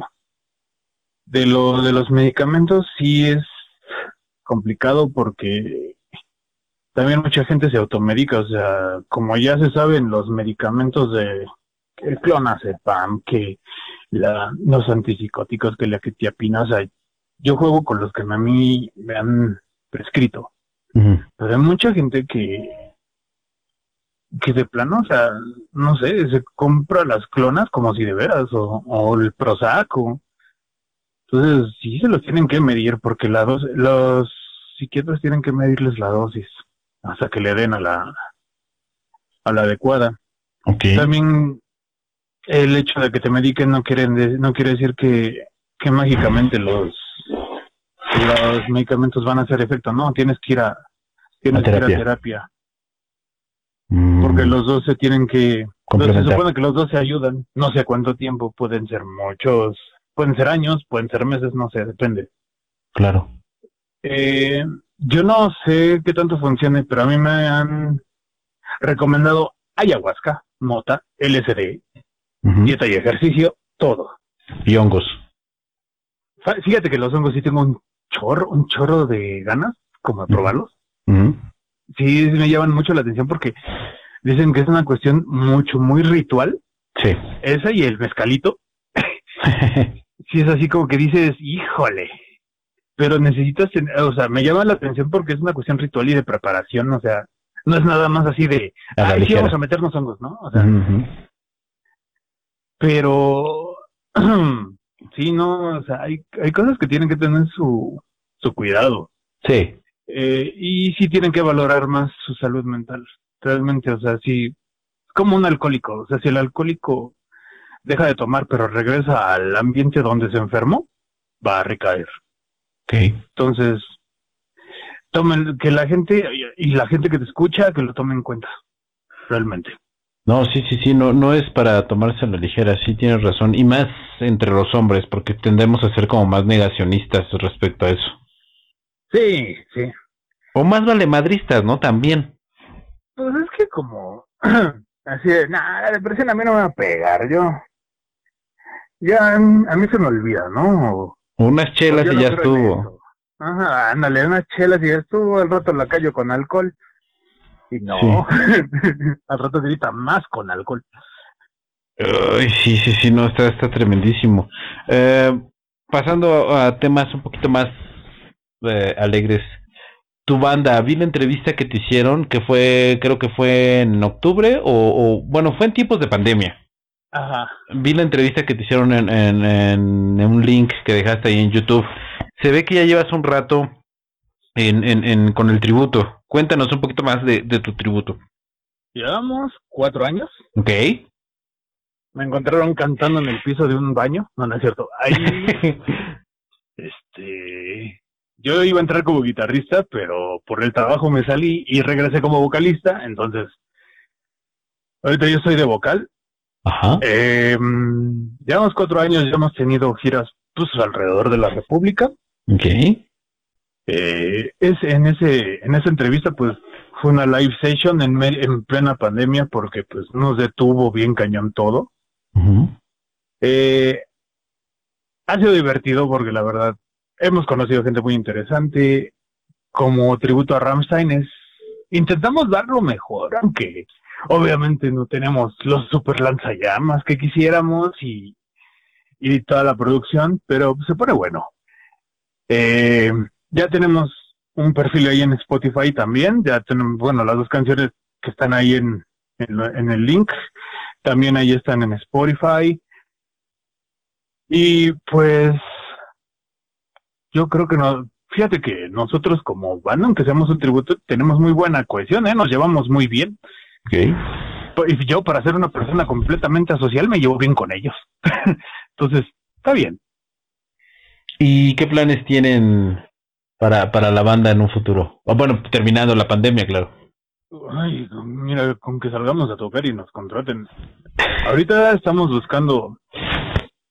S4: de lo de los medicamentos sí es complicado porque también mucha gente se automedica, o sea, como ya se saben los medicamentos de el clonazepam, que la, los antipsicóticos, que la quetiapina, o sea, yo juego con los que a mí me han prescrito, pero hay mucha gente que que de plano, o sea, no sé, se compra las clonas como si de veras, o, o el Prozac, o- entonces sí se los tienen que medir, porque la dos, los psiquiatras tienen que medirles la dosis, hasta que le den a la, a la adecuada.
S1: Ok.
S4: También el hecho de que te mediquen no quieren de- no quiere decir que, que mágicamente los los medicamentos van a hacer efecto, no, tienes que ir a tienes
S1: A
S4: que ir a
S1: terapia.
S4: terapia,
S1: Mm,
S4: porque los dos se tienen que se supone que los dos se ayudan, no sé cuánto tiempo, pueden ser muchos, pueden ser años, pueden ser meses, no sé, depende.
S1: Claro.
S4: Eh, yo no sé qué tanto funcione, pero a mí me han recomendado ayahuasca, mota, LSD, Dieta y ejercicio, todo.
S1: Y hongos.
S4: Fíjate que los hongos sí tengo un chorro, un chorro de ganas, como de probarlos. Sí, me llaman mucho la atención porque dicen que es una cuestión mucho, muy ritual.
S1: Sí.
S4: Esa y el mezcalito, sí es así como que dices, híjole. Pero necesitas, tener- o sea, me llama la atención porque es una cuestión ritual y de preparación, o sea, no es nada más así de,
S1: A
S4: ay, sí, vamos a meternos hongos, ¿no? O sea. Pero sí, no, o sea, hay, hay cosas que tienen que tener su, su cuidado.
S1: Sí.
S4: Eh, y sí tienen que valorar más su salud mental. Realmente, o sea, sí, como un alcohólico. O sea, si el alcohólico deja de tomar, pero regresa al ambiente donde se enfermó, va a recaer.
S1: Ok.
S4: Entonces, tomen, que la gente y la gente que te escucha, que lo tome en cuenta. Realmente.
S1: No, sí, sí, sí, no, no es para tomarse a la ligera, sí tienes razón, y más entre los hombres, porque tendemos a ser como más negacionistas respecto a eso.
S4: Sí, sí.
S1: O más valemadristas, ¿no? También.
S4: Pues es que como, así de, nada, la depresión a mí no me va a pegar, yo, ya a mí se me olvida, ¿no?
S1: Unas chelas y ya estuvo.
S4: Ajá, ándale, unas chelas y ya estuvo, al rato la callo con alcohol. Y no, al rato se grita más con alcohol.
S1: Ay, sí, sí, sí, no, está, está tremendísimo. Eh, pasando a temas un poquito más eh, alegres. Tu banda, vi la entrevista que te hicieron, que fue, creo que fue en octubre, o, o bueno, fue en tiempos de pandemia.
S4: Ajá.
S1: Vi la entrevista que te hicieron en, en, en, un link que dejaste ahí en YouTube. Se ve que ya llevas un rato en, en, con el tributo. Cuéntanos un poquito más de, de tu tributo.
S4: Llevamos cuatro años.
S1: Ok.
S4: Me encontraron cantando en el piso de un baño. No, no es cierto. Ahí, este, yo iba a entrar como guitarrista, pero por el trabajo me salí y regresé como vocalista. Entonces, ahorita yo soy de vocal
S1: Ajá.
S4: Eh, llevamos cuatro años, ya hemos tenido giras pues, alrededor de la República.
S1: Ok.
S4: Eh, es en ese en esa entrevista pues fue una live session en, en plena pandemia porque pues nos detuvo bien cañón todo. eh, ha sido divertido porque la verdad hemos conocido gente muy interesante. Como tributo a Ramstein es intentamos dar lo mejor, aunque Obviamente no tenemos los super lanzallamas que quisiéramos y, y toda la producción, pero se pone bueno. Eh, ya tenemos un perfil ahí en Spotify también, ya tenemos, bueno, las dos canciones que están ahí en, en, el link, también ahí están en Spotify. Y pues yo creo que no, fíjate que nosotros como banda, aunque seamos un tributo, tenemos muy buena cohesión, ¿eh? nos llevamos muy bien.
S1: Okay.
S4: Pues yo, para ser una persona completamente asocial, me llevo bien con ellos. Entonces, está bien.
S1: ¿Y qué planes tienen para, para la banda en un futuro? O bueno, terminando la pandemia, claro.
S4: Ay, mira, con que salgamos a tocar y nos contraten. Ahorita estamos buscando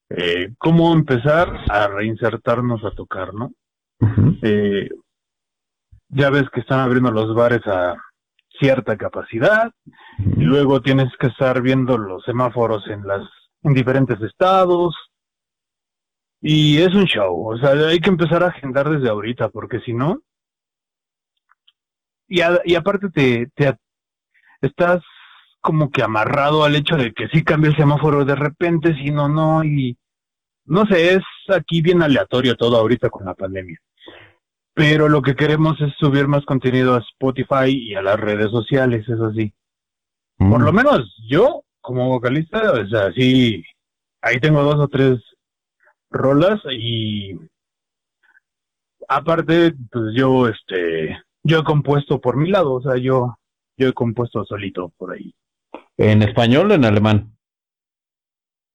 S4: eh, cómo empezar a reinsertarnos a tocar, ¿no? eh, ya ves que están abriendo los bares a, cierta capacidad y luego tienes que estar viendo los semáforos en las en diferentes estados y es un show, o sea, hay que empezar a agendar desde ahorita porque si no y, y aparte te, te estás como que amarrado al hecho de que si cambia el semáforo de repente, si no, no, y no sé, es aquí bien aleatorio todo ahorita con la pandemia pero lo que queremos es subir más contenido a Spotify y a las redes sociales, eso sí. Por lo mm. menos yo, como vocalista, o sea, sí, ahí tengo dos o tres rolas y aparte, pues yo, este, yo he compuesto por mi lado, o sea, yo, yo he compuesto solito por ahí.
S1: ¿En español o en alemán?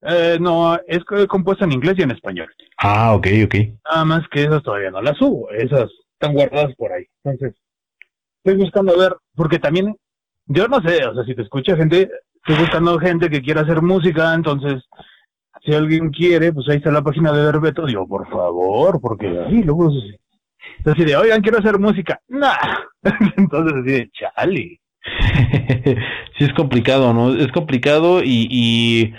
S4: Eh, no, es que he compuesto en inglés y en español.
S1: Ah, ok, ok.
S4: Nada más que esas todavía no las subo, esas están guardadas por ahí. Entonces, estoy buscando ver, porque también, yo no sé, o sea, si te escucha gente, estoy buscando gente que quiera hacer música, entonces, si alguien quiere, pues ahí está la página de Verbeto, digo, por favor, porque ahí luego así de, oigan, quiero hacer música. Nah. entonces así chale.
S1: sí es complicado, ¿no? Es complicado y, y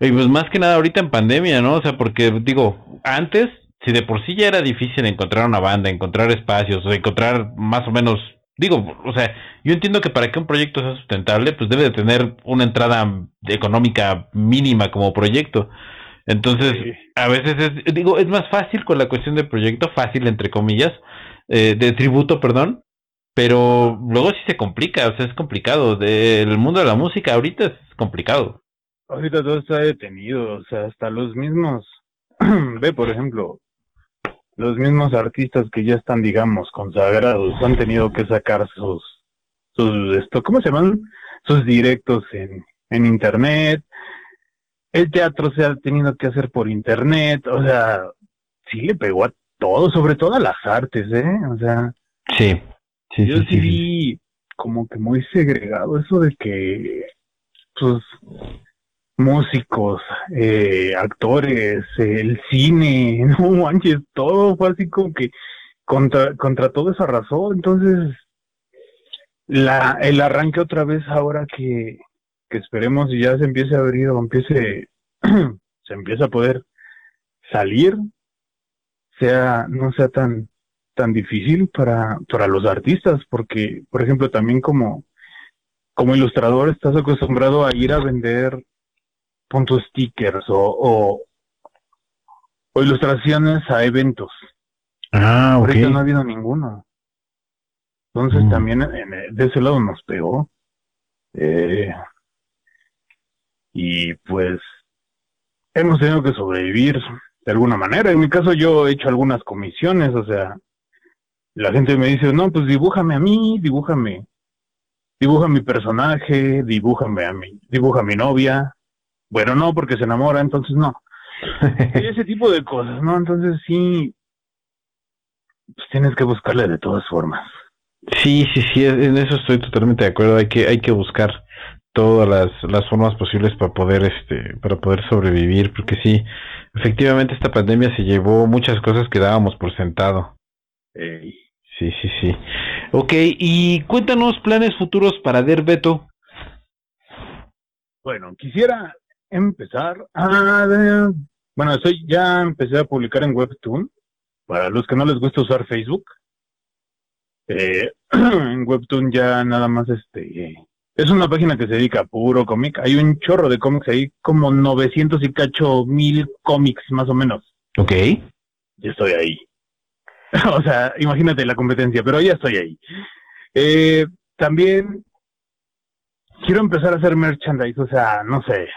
S1: y pues más que nada ahorita en pandemia, ¿no? O sea, porque digo, antes, si de por sí ya era difícil encontrar una banda, encontrar espacios, o encontrar más o menos, digo, o sea, yo entiendo que para que un proyecto sea sustentable, pues debe de tener una entrada económica mínima como proyecto. Entonces, a veces es, digo, es más fácil con la cuestión del proyecto, fácil entre comillas, eh, de tributo, perdón, pero luego sí se complica, o sea, es complicado. De, el mundo de la música ahorita es complicado.
S4: Ahorita todo está detenido, o sea, hasta los mismos, ve por ejemplo, los mismos artistas que ya están, digamos, consagrados, han tenido que sacar sus, sus, esto, ¿cómo se llaman? Sus directos en, en internet. El teatro se ha tenido que hacer por internet, o sea, sí le pegó a todo, sobre todo a las artes, ¿eh? O sea,
S1: sí, sí
S4: yo sí, sí vi como que muy segregado eso de que pues, músicos, eh, actores, el cine, no manches, todo fue así como que contra, contra todo eso arrasó. Entonces, la, el arranque otra vez ahora que, que esperemos y ya se empiece a abrir o empiece, se empieza a poder salir, sea, no sea tan, tan difícil para, para los artistas, porque, por ejemplo, también como, como ilustrador estás acostumbrado a ir a vender puntos stickers o, o, ilustraciones a eventos.
S1: Ah, ok.
S4: Ahorita no ha habido ninguno. Entonces
S1: Mm.
S4: también en- de ese lado nos pegó. Eh, y pues hemos tenido que sobrevivir de alguna manera. En mi caso yo he hecho algunas comisiones, o sea, la gente me dice, no, pues dibújame a mí, dibújame, dibuja mi personaje, dibújame a mí, dibuja a mi novia. Bueno, no, porque se enamora, entonces no. Y ese tipo de cosas, ¿no? Entonces sí, pues tienes que buscarle de todas formas.
S1: Sí, sí, sí, en eso estoy totalmente de acuerdo. Hay que, hay que buscar todas las, las formas posibles para poder, este, para poder sobrevivir, porque sí, efectivamente esta pandemia se llevó muchas cosas que dábamos por sentado.
S4: Eh,
S1: Sí, sí, sí. Ok, y cuéntanos planes futuros para Der Beto.
S4: Bueno, quisiera empezar a bueno, estoy ya empecé a publicar en Webtoon. Para los que no les gusta usar Facebook, eh, en Webtoon ya nada más este es una página que se dedica a puro cómic. Hay un chorro de cómics ahí, como 900 y cacho mil cómics más o menos.
S1: Ok.
S4: Ya estoy ahí. o sea, imagínate la competencia, pero ya estoy ahí. Eh, también quiero empezar a hacer merchandise, o sea, no sé,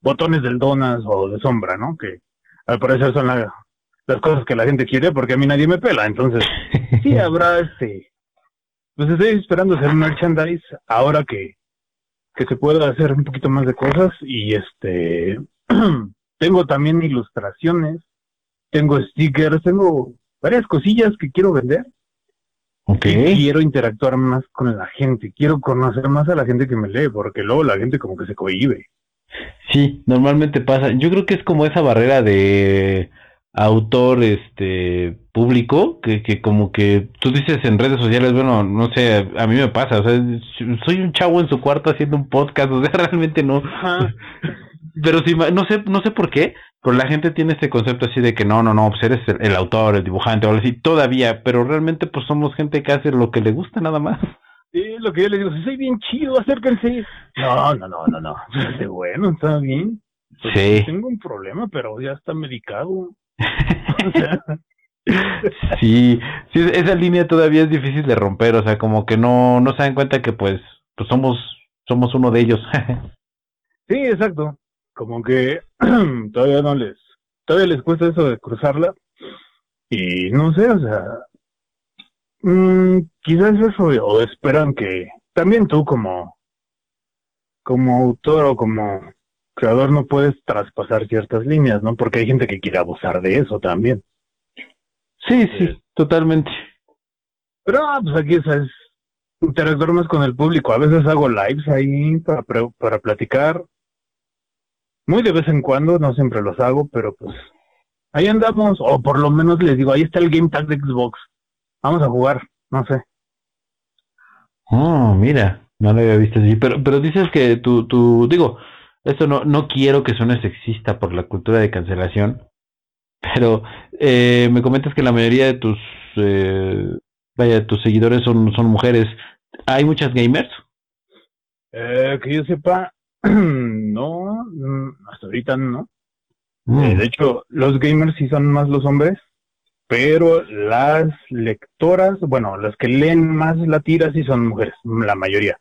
S4: botones del Donas o de sombra, ¿no? Que al parecer son la- las cosas que la gente quiere porque a mí nadie me pela, entonces sí habrá este. Pues estoy esperando hacer merchandise ahora que, que se pueda hacer un poquito más de cosas y este. tengo también ilustraciones, tengo stickers, tengo varias cosillas que quiero vender.
S1: Ok.
S4: Y quiero interactuar más con la gente, quiero conocer más a la gente que me lee, porque luego la gente como que se cohíbe.
S1: Sí, normalmente pasa. Yo creo que es como esa barrera de autor este público que, que como que tú dices en redes sociales, bueno, no sé, a mí me pasa, o sea, soy un chavo en su cuarto haciendo un podcast, o sea, realmente no.
S4: Ajá.
S1: Pero sí, no sé, no sé por qué, pero la gente tiene este concepto así de que no, no, no, pues eres el, el autor, el dibujante, o algo así, todavía, pero realmente pues somos gente que hace lo que le gusta nada más.
S4: Sí, lo que yo les digo, si soy bien chido, acérquense. No, no, no, no, no. Bueno, está bien. Pues,
S1: Sí.
S4: Tengo un problema, pero ya está medicado. O sea,
S1: Sí, sí, esa línea todavía es difícil de romper, o sea, como que no, no se dan cuenta que pues, pues somos, somos uno de ellos.
S4: sí, exacto. Como que todavía no les, todavía les cuesta eso de cruzarla. Y no sé, o sea, mm, quizás eso, o esperan que también tú como, como autor o como creador no puedes traspasar ciertas líneas, ¿no? Porque hay gente que quiere abusar de eso también.
S1: sí,
S4: Sí.
S1: sí, totalmente.
S4: Pero ah, pues aquí es, interactuar más con el público. A veces hago lives ahí para, pre- para platicar. Muy de vez en cuando, no siempre los hago, pero pues ahí andamos. O por lo menos les digo, ahí está el Game Tag de Xbox. Vamos a jugar, no sé.
S1: Oh, mira, no lo había visto así, pero, pero dices que tú, tú, digo, esto no, no quiero que suene sexista por la cultura de cancelación, pero eh, me comentas que la mayoría de tus, eh, vaya, tus seguidores son, son mujeres. ¿Hay muchas gamers?
S4: Eh, que yo sepa, no, mm, hasta ahorita no.
S1: Mm.
S4: Eh, de hecho, los gamers sí son más los hombres, pero las lectoras, bueno, las que leen más la tira sí son mujeres, la mayoría.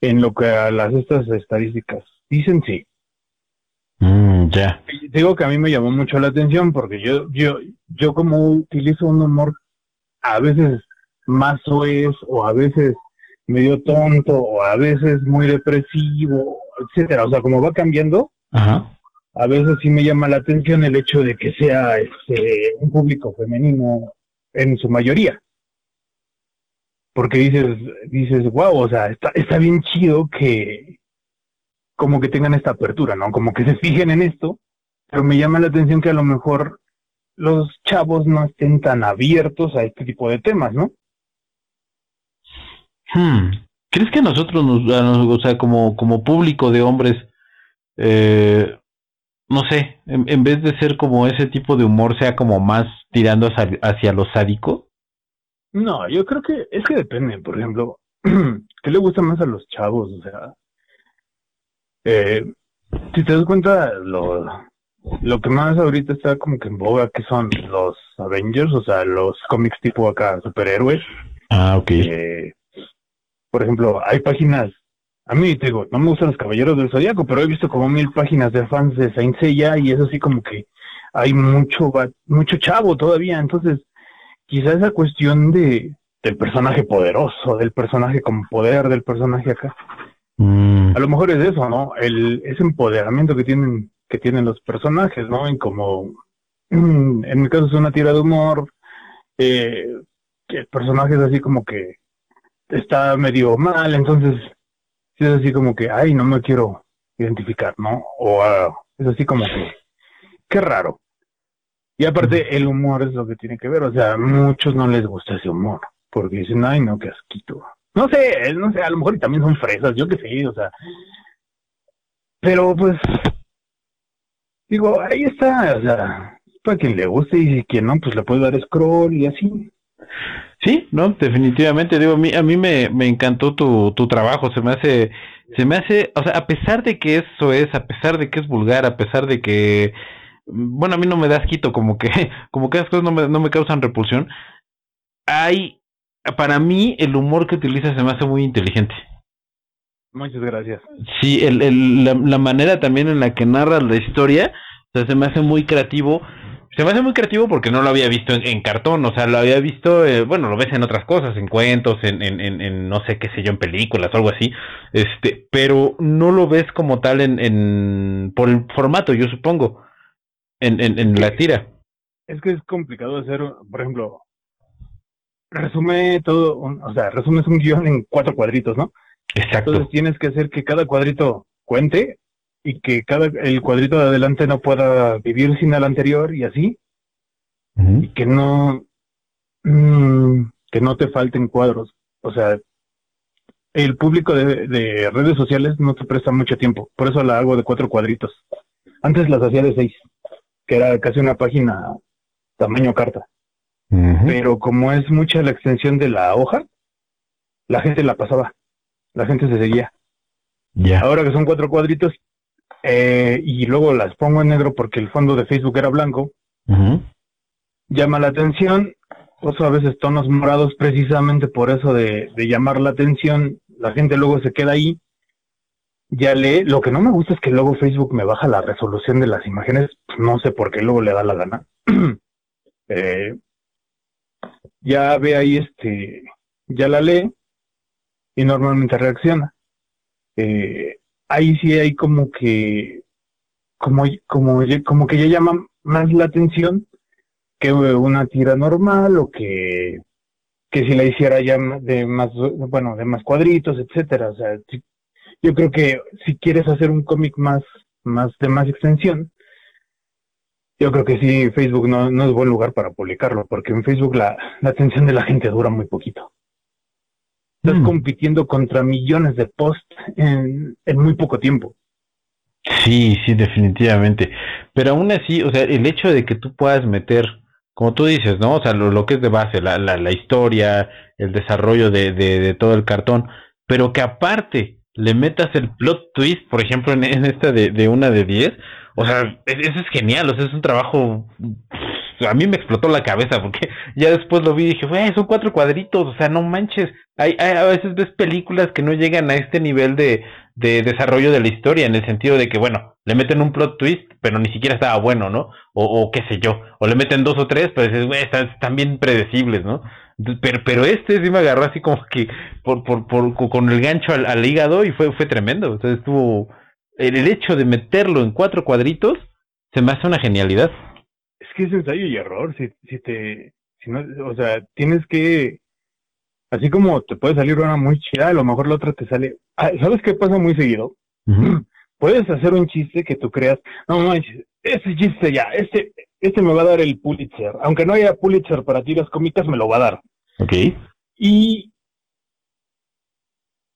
S4: En lo que a las estas estadísticas dicen sí.
S1: Mm, ya.
S4: Digo que a mí me llamó mucho la atención porque yo, yo, yo como utilizo un humor a veces más soez o a veces medio tonto o a veces muy depresivo, etcétera. O sea, como va cambiando,
S1: Ajá.
S4: A veces sí me llama la atención el hecho de que sea este, un público femenino en su mayoría. Porque dices, dices, wow, o sea, está, está bien chido que, como que tengan esta apertura, ¿no? Como que se fijen en esto, pero me llama la atención que a lo mejor los chavos no estén tan abiertos a este tipo de temas, ¿no?
S1: Hmm. ¿Crees que nosotros, nos, o sea, como, como público de hombres, eh, no sé, en, vez de ser como ese tipo de humor, sea como más tirando hacia, hacia lo sádico?
S4: No, yo creo que es que depende, por ejemplo, ¿qué le gusta más a los chavos? O sea, eh, si te das cuenta, lo, lo que más ahorita está como que en boga, que son los Avengers, o sea, los cómics tipo acá, superhéroes.
S1: Ah, ok.
S4: Eh, por ejemplo, hay páginas, a mí te digo, no me gustan los Caballeros del Zodíaco, pero he visto como mil páginas de fans de Saint Seiya y es así como que hay mucho, mucho chavo todavía, entonces quizá esa cuestión de del personaje poderoso, del personaje con poder, del personaje acá. Mm. A lo mejor es eso, ¿no? El, ese empoderamiento que tienen que tienen los personajes, ¿no? En como, en mi caso es una tira de humor, eh, que el personaje es así como que está medio mal, entonces es así como que, ay, no me quiero identificar, ¿no? O ah, es así como que, qué raro. Y aparte, el humor es lo que tiene que ver, o sea, a muchos no les gusta ese humor, porque dicen, ay, no, qué asquito. No sé, no sé, a lo mejor también son fresas, yo qué sé, o sea. Pero pues, digo, ahí está, o sea, para quien le guste y quien no, pues le puede dar scroll y así.
S1: Sí, no, definitivamente, digo, a mí, a mí me, me encantó tu, tu trabajo, se me hace, se me hace, o sea, a pesar de que eso es, a pesar de que es vulgar, a pesar de que, bueno, a mí no me das quito, como que, como que esas cosas no me, no me causan repulsión, hay, para mí, el humor que utiliza se me hace muy inteligente.
S4: Muchas gracias.
S1: Sí, el, el, la, la manera también en la que narra la historia, o sea, se me hace muy creativo se me hace muy creativo porque no lo había visto en, cartón, o sea, lo había visto, eh, bueno, lo ves en otras cosas, en cuentos, en, en, en, no sé qué sé yo, en películas o algo así, este, pero no lo ves como tal en, en por el formato, yo supongo, en, en, en la tira.
S4: Es que es complicado hacer, por ejemplo, resume todo, o sea, resumes un guion en cuatro cuadritos, ¿no?
S1: Exacto.
S4: Entonces tienes que hacer que cada cuadrito cuente y que cada el cuadrito de adelante no pueda vivir sin el anterior y así. Y que no mm, que no te falten cuadros. O sea el público de, de, redes sociales no te presta mucho tiempo. Por eso la hago de cuatro cuadritos. Antes las hacía de seis que era casi una página tamaño carta. Pero como es mucha la extensión de la hoja la gente la pasaba la gente se seguía.
S1: Ya.
S4: Ahora que son cuatro cuadritos, eh, y luego las pongo en negro porque el fondo de Facebook era blanco, llama la atención, o a veces tonos morados precisamente por eso de, llamar la atención, la gente luego se queda ahí, ya lee, lo que no me gusta es que luego Facebook me baja la resolución de las imágenes, no sé por qué luego le da la gana. eh, ya ve ahí este, ya la lee y normalmente reacciona. Eh, ahí sí hay como que, como, como, que ya llama más la atención que una tira normal o que, que si la hiciera ya de más, bueno, de más cuadritos, etcétera. O sea, yo creo que si quieres hacer un cómic más, más de más extensión, yo creo que sí, Facebook no, no es buen lugar para publicarlo, porque en Facebook la, la atención de la gente dura muy poquito. Estás mm. compitiendo contra millones de posts en, muy poco tiempo.
S1: Sí, sí, definitivamente. Pero aún así, o sea, el hecho de que tú puedas meter, como tú dices, ¿no? O sea, lo, que es de base, la, la, la historia, el desarrollo de, de, de, todo el cartón, pero que aparte le metas el plot twist, por ejemplo, en, en esta de, de una de 10, o sea, eso es genial, o sea, es un trabajo a mí me explotó la cabeza porque ya después lo vi y dije, güey, son cuatro cuadritos, o sea, no manches. Hay, a veces ves películas que no llegan a este nivel de, de desarrollo de la historia, en el sentido de que, bueno, le meten un plot twist, pero ni siquiera estaba bueno, ¿no? O, o qué sé yo, o le meten dos o tres, pero dices, güey, están, bien predecibles, ¿no? Pero, pero este sí me agarró así como que por, por, por, con el gancho al, hígado y fue, fue tremendo. Entonces estuvo, el, el hecho de meterlo en cuatro cuadritos se me hace una genialidad
S4: que es ensayo y error. Si, si te, si no, o sea, tienes que, así como te puede salir una muy chida, a lo mejor la otra te sale. Ah, ¿Sabes qué pasa muy seguido? puedes hacer un chiste que tú creas, no manches, ese chiste ya, este, este me va a dar el Pulitzer. Aunque no haya Pulitzer para tiras cómicas, me lo va a dar.
S1: Ok.
S4: Y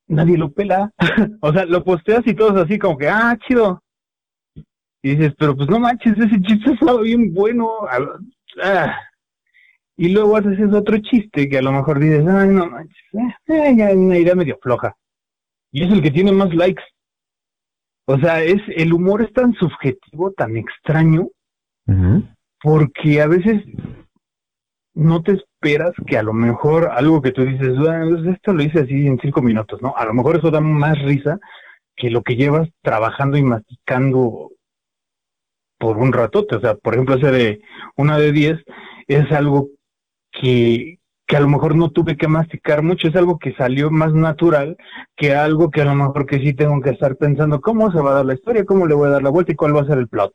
S4: nadie lo pela. o sea, lo posteas y todos así como que, ah, chido. Y dices, pero pues no manches, ese chiste estaba bien bueno. Ah. Y luego haces ese otro chiste que a lo mejor dices, ay, no manches, eh, eh, ya una idea medio floja. Y es el que tiene más likes. O sea, es el humor es tan subjetivo, tan extraño, porque a veces no te esperas que a lo mejor algo que tú dices, bueno, esto lo hice así en cinco minutos, ¿no? A lo mejor eso da más risa que lo que llevas trabajando y masticando por un ratote. O sea, por ejemplo, ese de una de diez es algo que, que a lo mejor no tuve que masticar mucho, es algo que salió más natural que algo que a lo mejor que sí tengo que estar pensando cómo se va a dar la historia, cómo le voy a dar la vuelta y cuál va a ser el plot,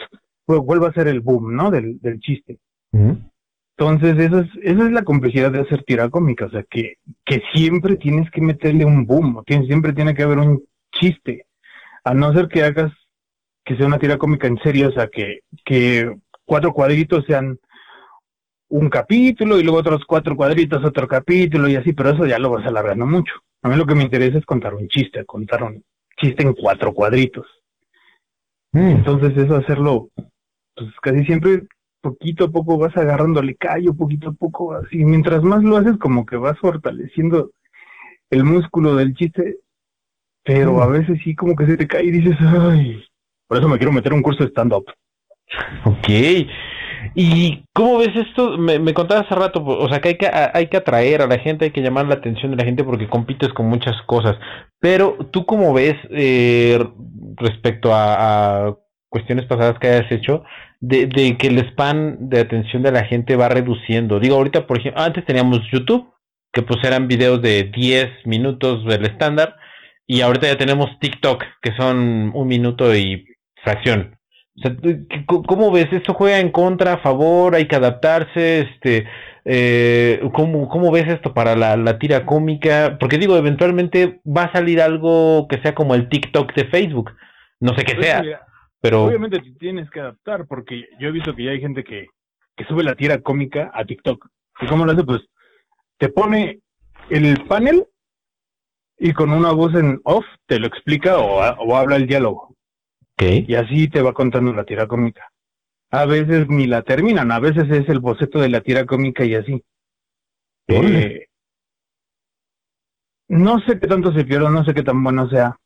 S4: cuál va a ser el boom, ¿no? Del, del chiste. Entonces, eso es, esa es la complejidad de hacer tira cómica, o sea, que, que siempre tienes que meterle un boom, o siempre tiene que haber un chiste, a no ser que hagas que sea una tira cómica en serio, o sea, que, que cuatro cuadritos sean un capítulo y luego otros cuatro cuadritos, otro capítulo y así, pero eso ya lo vas alargando mucho. A mí lo que me interesa es contar un chiste, contar un chiste en cuatro cuadritos. Mm. Entonces eso hacerlo, pues casi siempre poquito a poco vas agarrándole callo, poquito a poco así. Mientras más lo haces, como que vas fortaleciendo el músculo del chiste, pero mm. a veces sí como que se te cae y dices, ay, por eso me quiero meter un curso de stand-up.
S1: Ok. ¿Y cómo ves esto? Me, me contabas hace rato, o sea, que hay, que hay que atraer a la gente, hay que llamar la atención de la gente porque compites con muchas cosas. Pero tú cómo ves eh, respecto a, cuestiones pasadas que hayas hecho, de, de, que el span de atención de la gente va reduciendo. Digo, ahorita, por ejemplo, antes teníamos YouTube, que pues eran videos de 10 minutos del estándar, y ahorita ya tenemos TikTok, que son un minuto y fracción. O sea, ¿cómo ves? ¿Esto juega en contra, a favor? ¿Hay que adaptarse? Este, eh, ¿cómo, ¿Cómo ves esto para la, la tira cómica? Porque digo, eventualmente va a salir algo que sea como el TikTok de Facebook. No sé qué pues sea. pero
S4: Obviamente tienes que adaptar, porque yo he visto que ya hay gente que, que sube la tira cómica a TikTok. ¿Y cómo lo hace? Pues te pone el panel y con una voz en off te lo explica o, o habla el diálogo. Y así te va contando la tira cómica. A veces ni la terminan, a veces es el boceto de la tira cómica y así. Eh, no sé qué tanto se pierde, no sé qué tan bueno sea.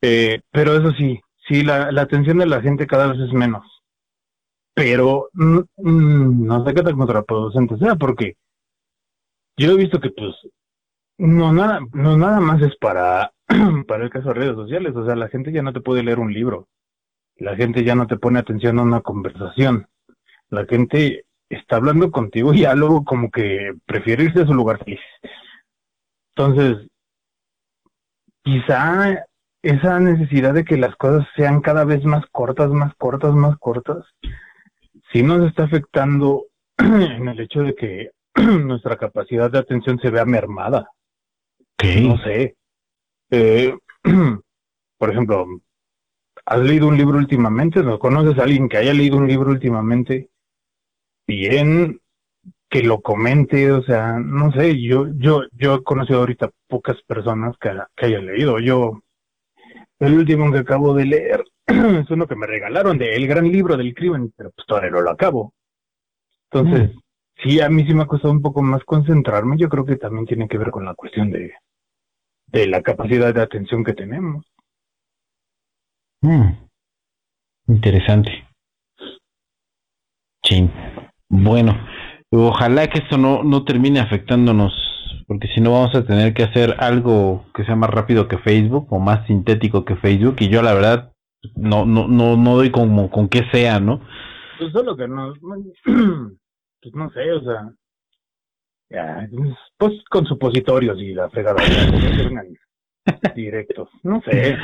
S4: Eh, pero eso sí, sí, la, la atención de la gente cada vez es menos. Pero mm, mm, no sé qué tan contraproducente sea, porque yo he visto que pues no nada, no nada más es para para el caso de redes sociales, o sea, la gente ya no te puede leer un libro, la gente ya no te pone atención a una conversación, la gente está hablando contigo y ya luego como que prefiere irse a su lugar feliz. Entonces, quizá esa necesidad de que las cosas sean cada vez más cortas, más cortas, más cortas, sí nos está afectando en el hecho de que nuestra capacidad de atención se vea mermada. No sé, eh, por ejemplo, ¿has leído un libro últimamente? ¿No conoces a alguien que haya leído un libro últimamente? Bien, que lo comente, o sea, no sé, yo, yo, yo he conocido ahorita pocas personas que, que hayan leído. Yo, el último que acabo de leer es uno que me regalaron de El Gran Libro del Crimen, pero pues todavía no lo acabo. Entonces, mm. sí, a mí sí me ha costado un poco más concentrarme. Yo creo que también tiene que ver con la cuestión de, de la capacidad de atención que tenemos.
S1: Mm. Interesante. Bueno, ojalá que esto no, no termine afectándonos, porque si no vamos a tener que hacer algo que sea más rápido que Facebook o más sintético que Facebook, y yo la verdad no, no, no, no doy como con qué sea, ¿no?
S4: Pues solo que no, pues no sé, o sea, ya, pues con supositorios y la fregada directos. No sé.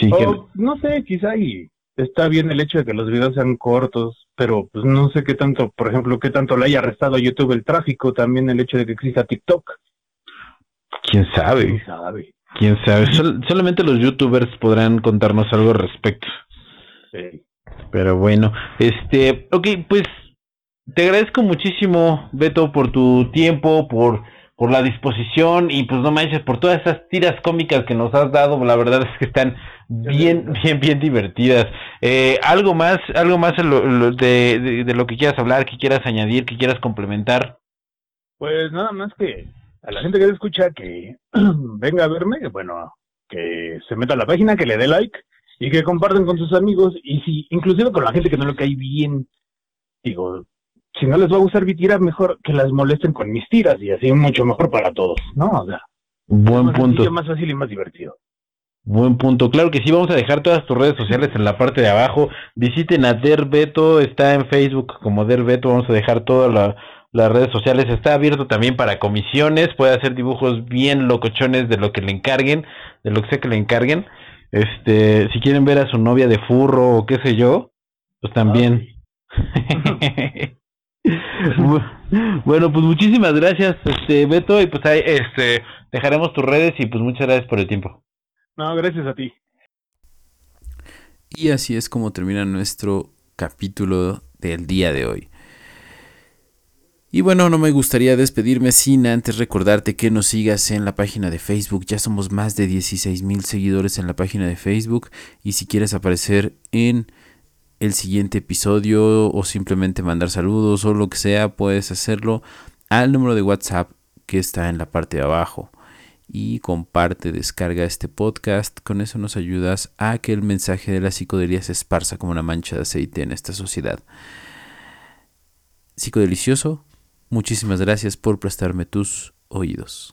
S1: Sí,
S4: No sé, quizá y está bien el hecho de que los videos sean cortos, pero pues no sé qué tanto, por ejemplo, qué tanto le haya arrestado a YouTube el tráfico, también el hecho de que exista TikTok.
S1: ¿Quién sabe?
S4: ¿Quién sabe?
S1: Quién sabe, solamente los youtubers podrán contarnos algo al respecto.
S4: Sí.
S1: Pero bueno, este, ok, pues te agradezco muchísimo, Beto, por tu tiempo, por, por la disposición y pues no manches, por todas esas tiras cómicas que nos has dado, la verdad es que están bien, bien, bien divertidas. Eh, algo más, algo más de, de, lo que quieras hablar, que quieras añadir, que quieras complementar.
S4: Pues nada más que a la gente que escucha que venga a verme, bueno, que se meta a la página, que le dé like y que comparten con sus amigos y si inclusive con la gente que no lo cae bien, digo, si no les va a gustar mi tira, mejor que las molesten con mis tiras y así mucho mejor para todos, ¿no? O sea,
S1: buen más punto.
S4: más fácil y más divertido.
S1: Buen punto. Claro que sí, vamos a dejar todas tus redes sociales en la parte de abajo. Visiten a Derbeto, está en Facebook como Derbeto, vamos a dejar todas las redes sociales. Está abierto también para comisiones, puede hacer dibujos bien locochones de lo que le encarguen, de lo que sea que le encarguen. Este, si quieren ver a su novia de furro o qué sé yo, pues también. Ah, bueno, pues muchísimas gracias, este Beto, y pues ahí este dejaremos tus redes y pues muchas gracias por el tiempo.
S4: No, gracias a ti.
S5: Y así es como termina nuestro capítulo del día de hoy. Y bueno, no me gustaría despedirme sin antes recordarte que nos sigas en la página de Facebook. Ya somos más de 16 mil seguidores en la página de Facebook. Y si quieres aparecer en el siguiente episodio o simplemente mandar saludos o lo que sea, puedes hacerlo al número de WhatsApp que está en la parte de abajo. Y comparte, descarga este podcast. Con eso nos ayudas a que el mensaje de la psicodelia se esparza como una mancha de aceite en esta sociedad. Psicodelicioso, muchísimas gracias por prestarme tus oídos.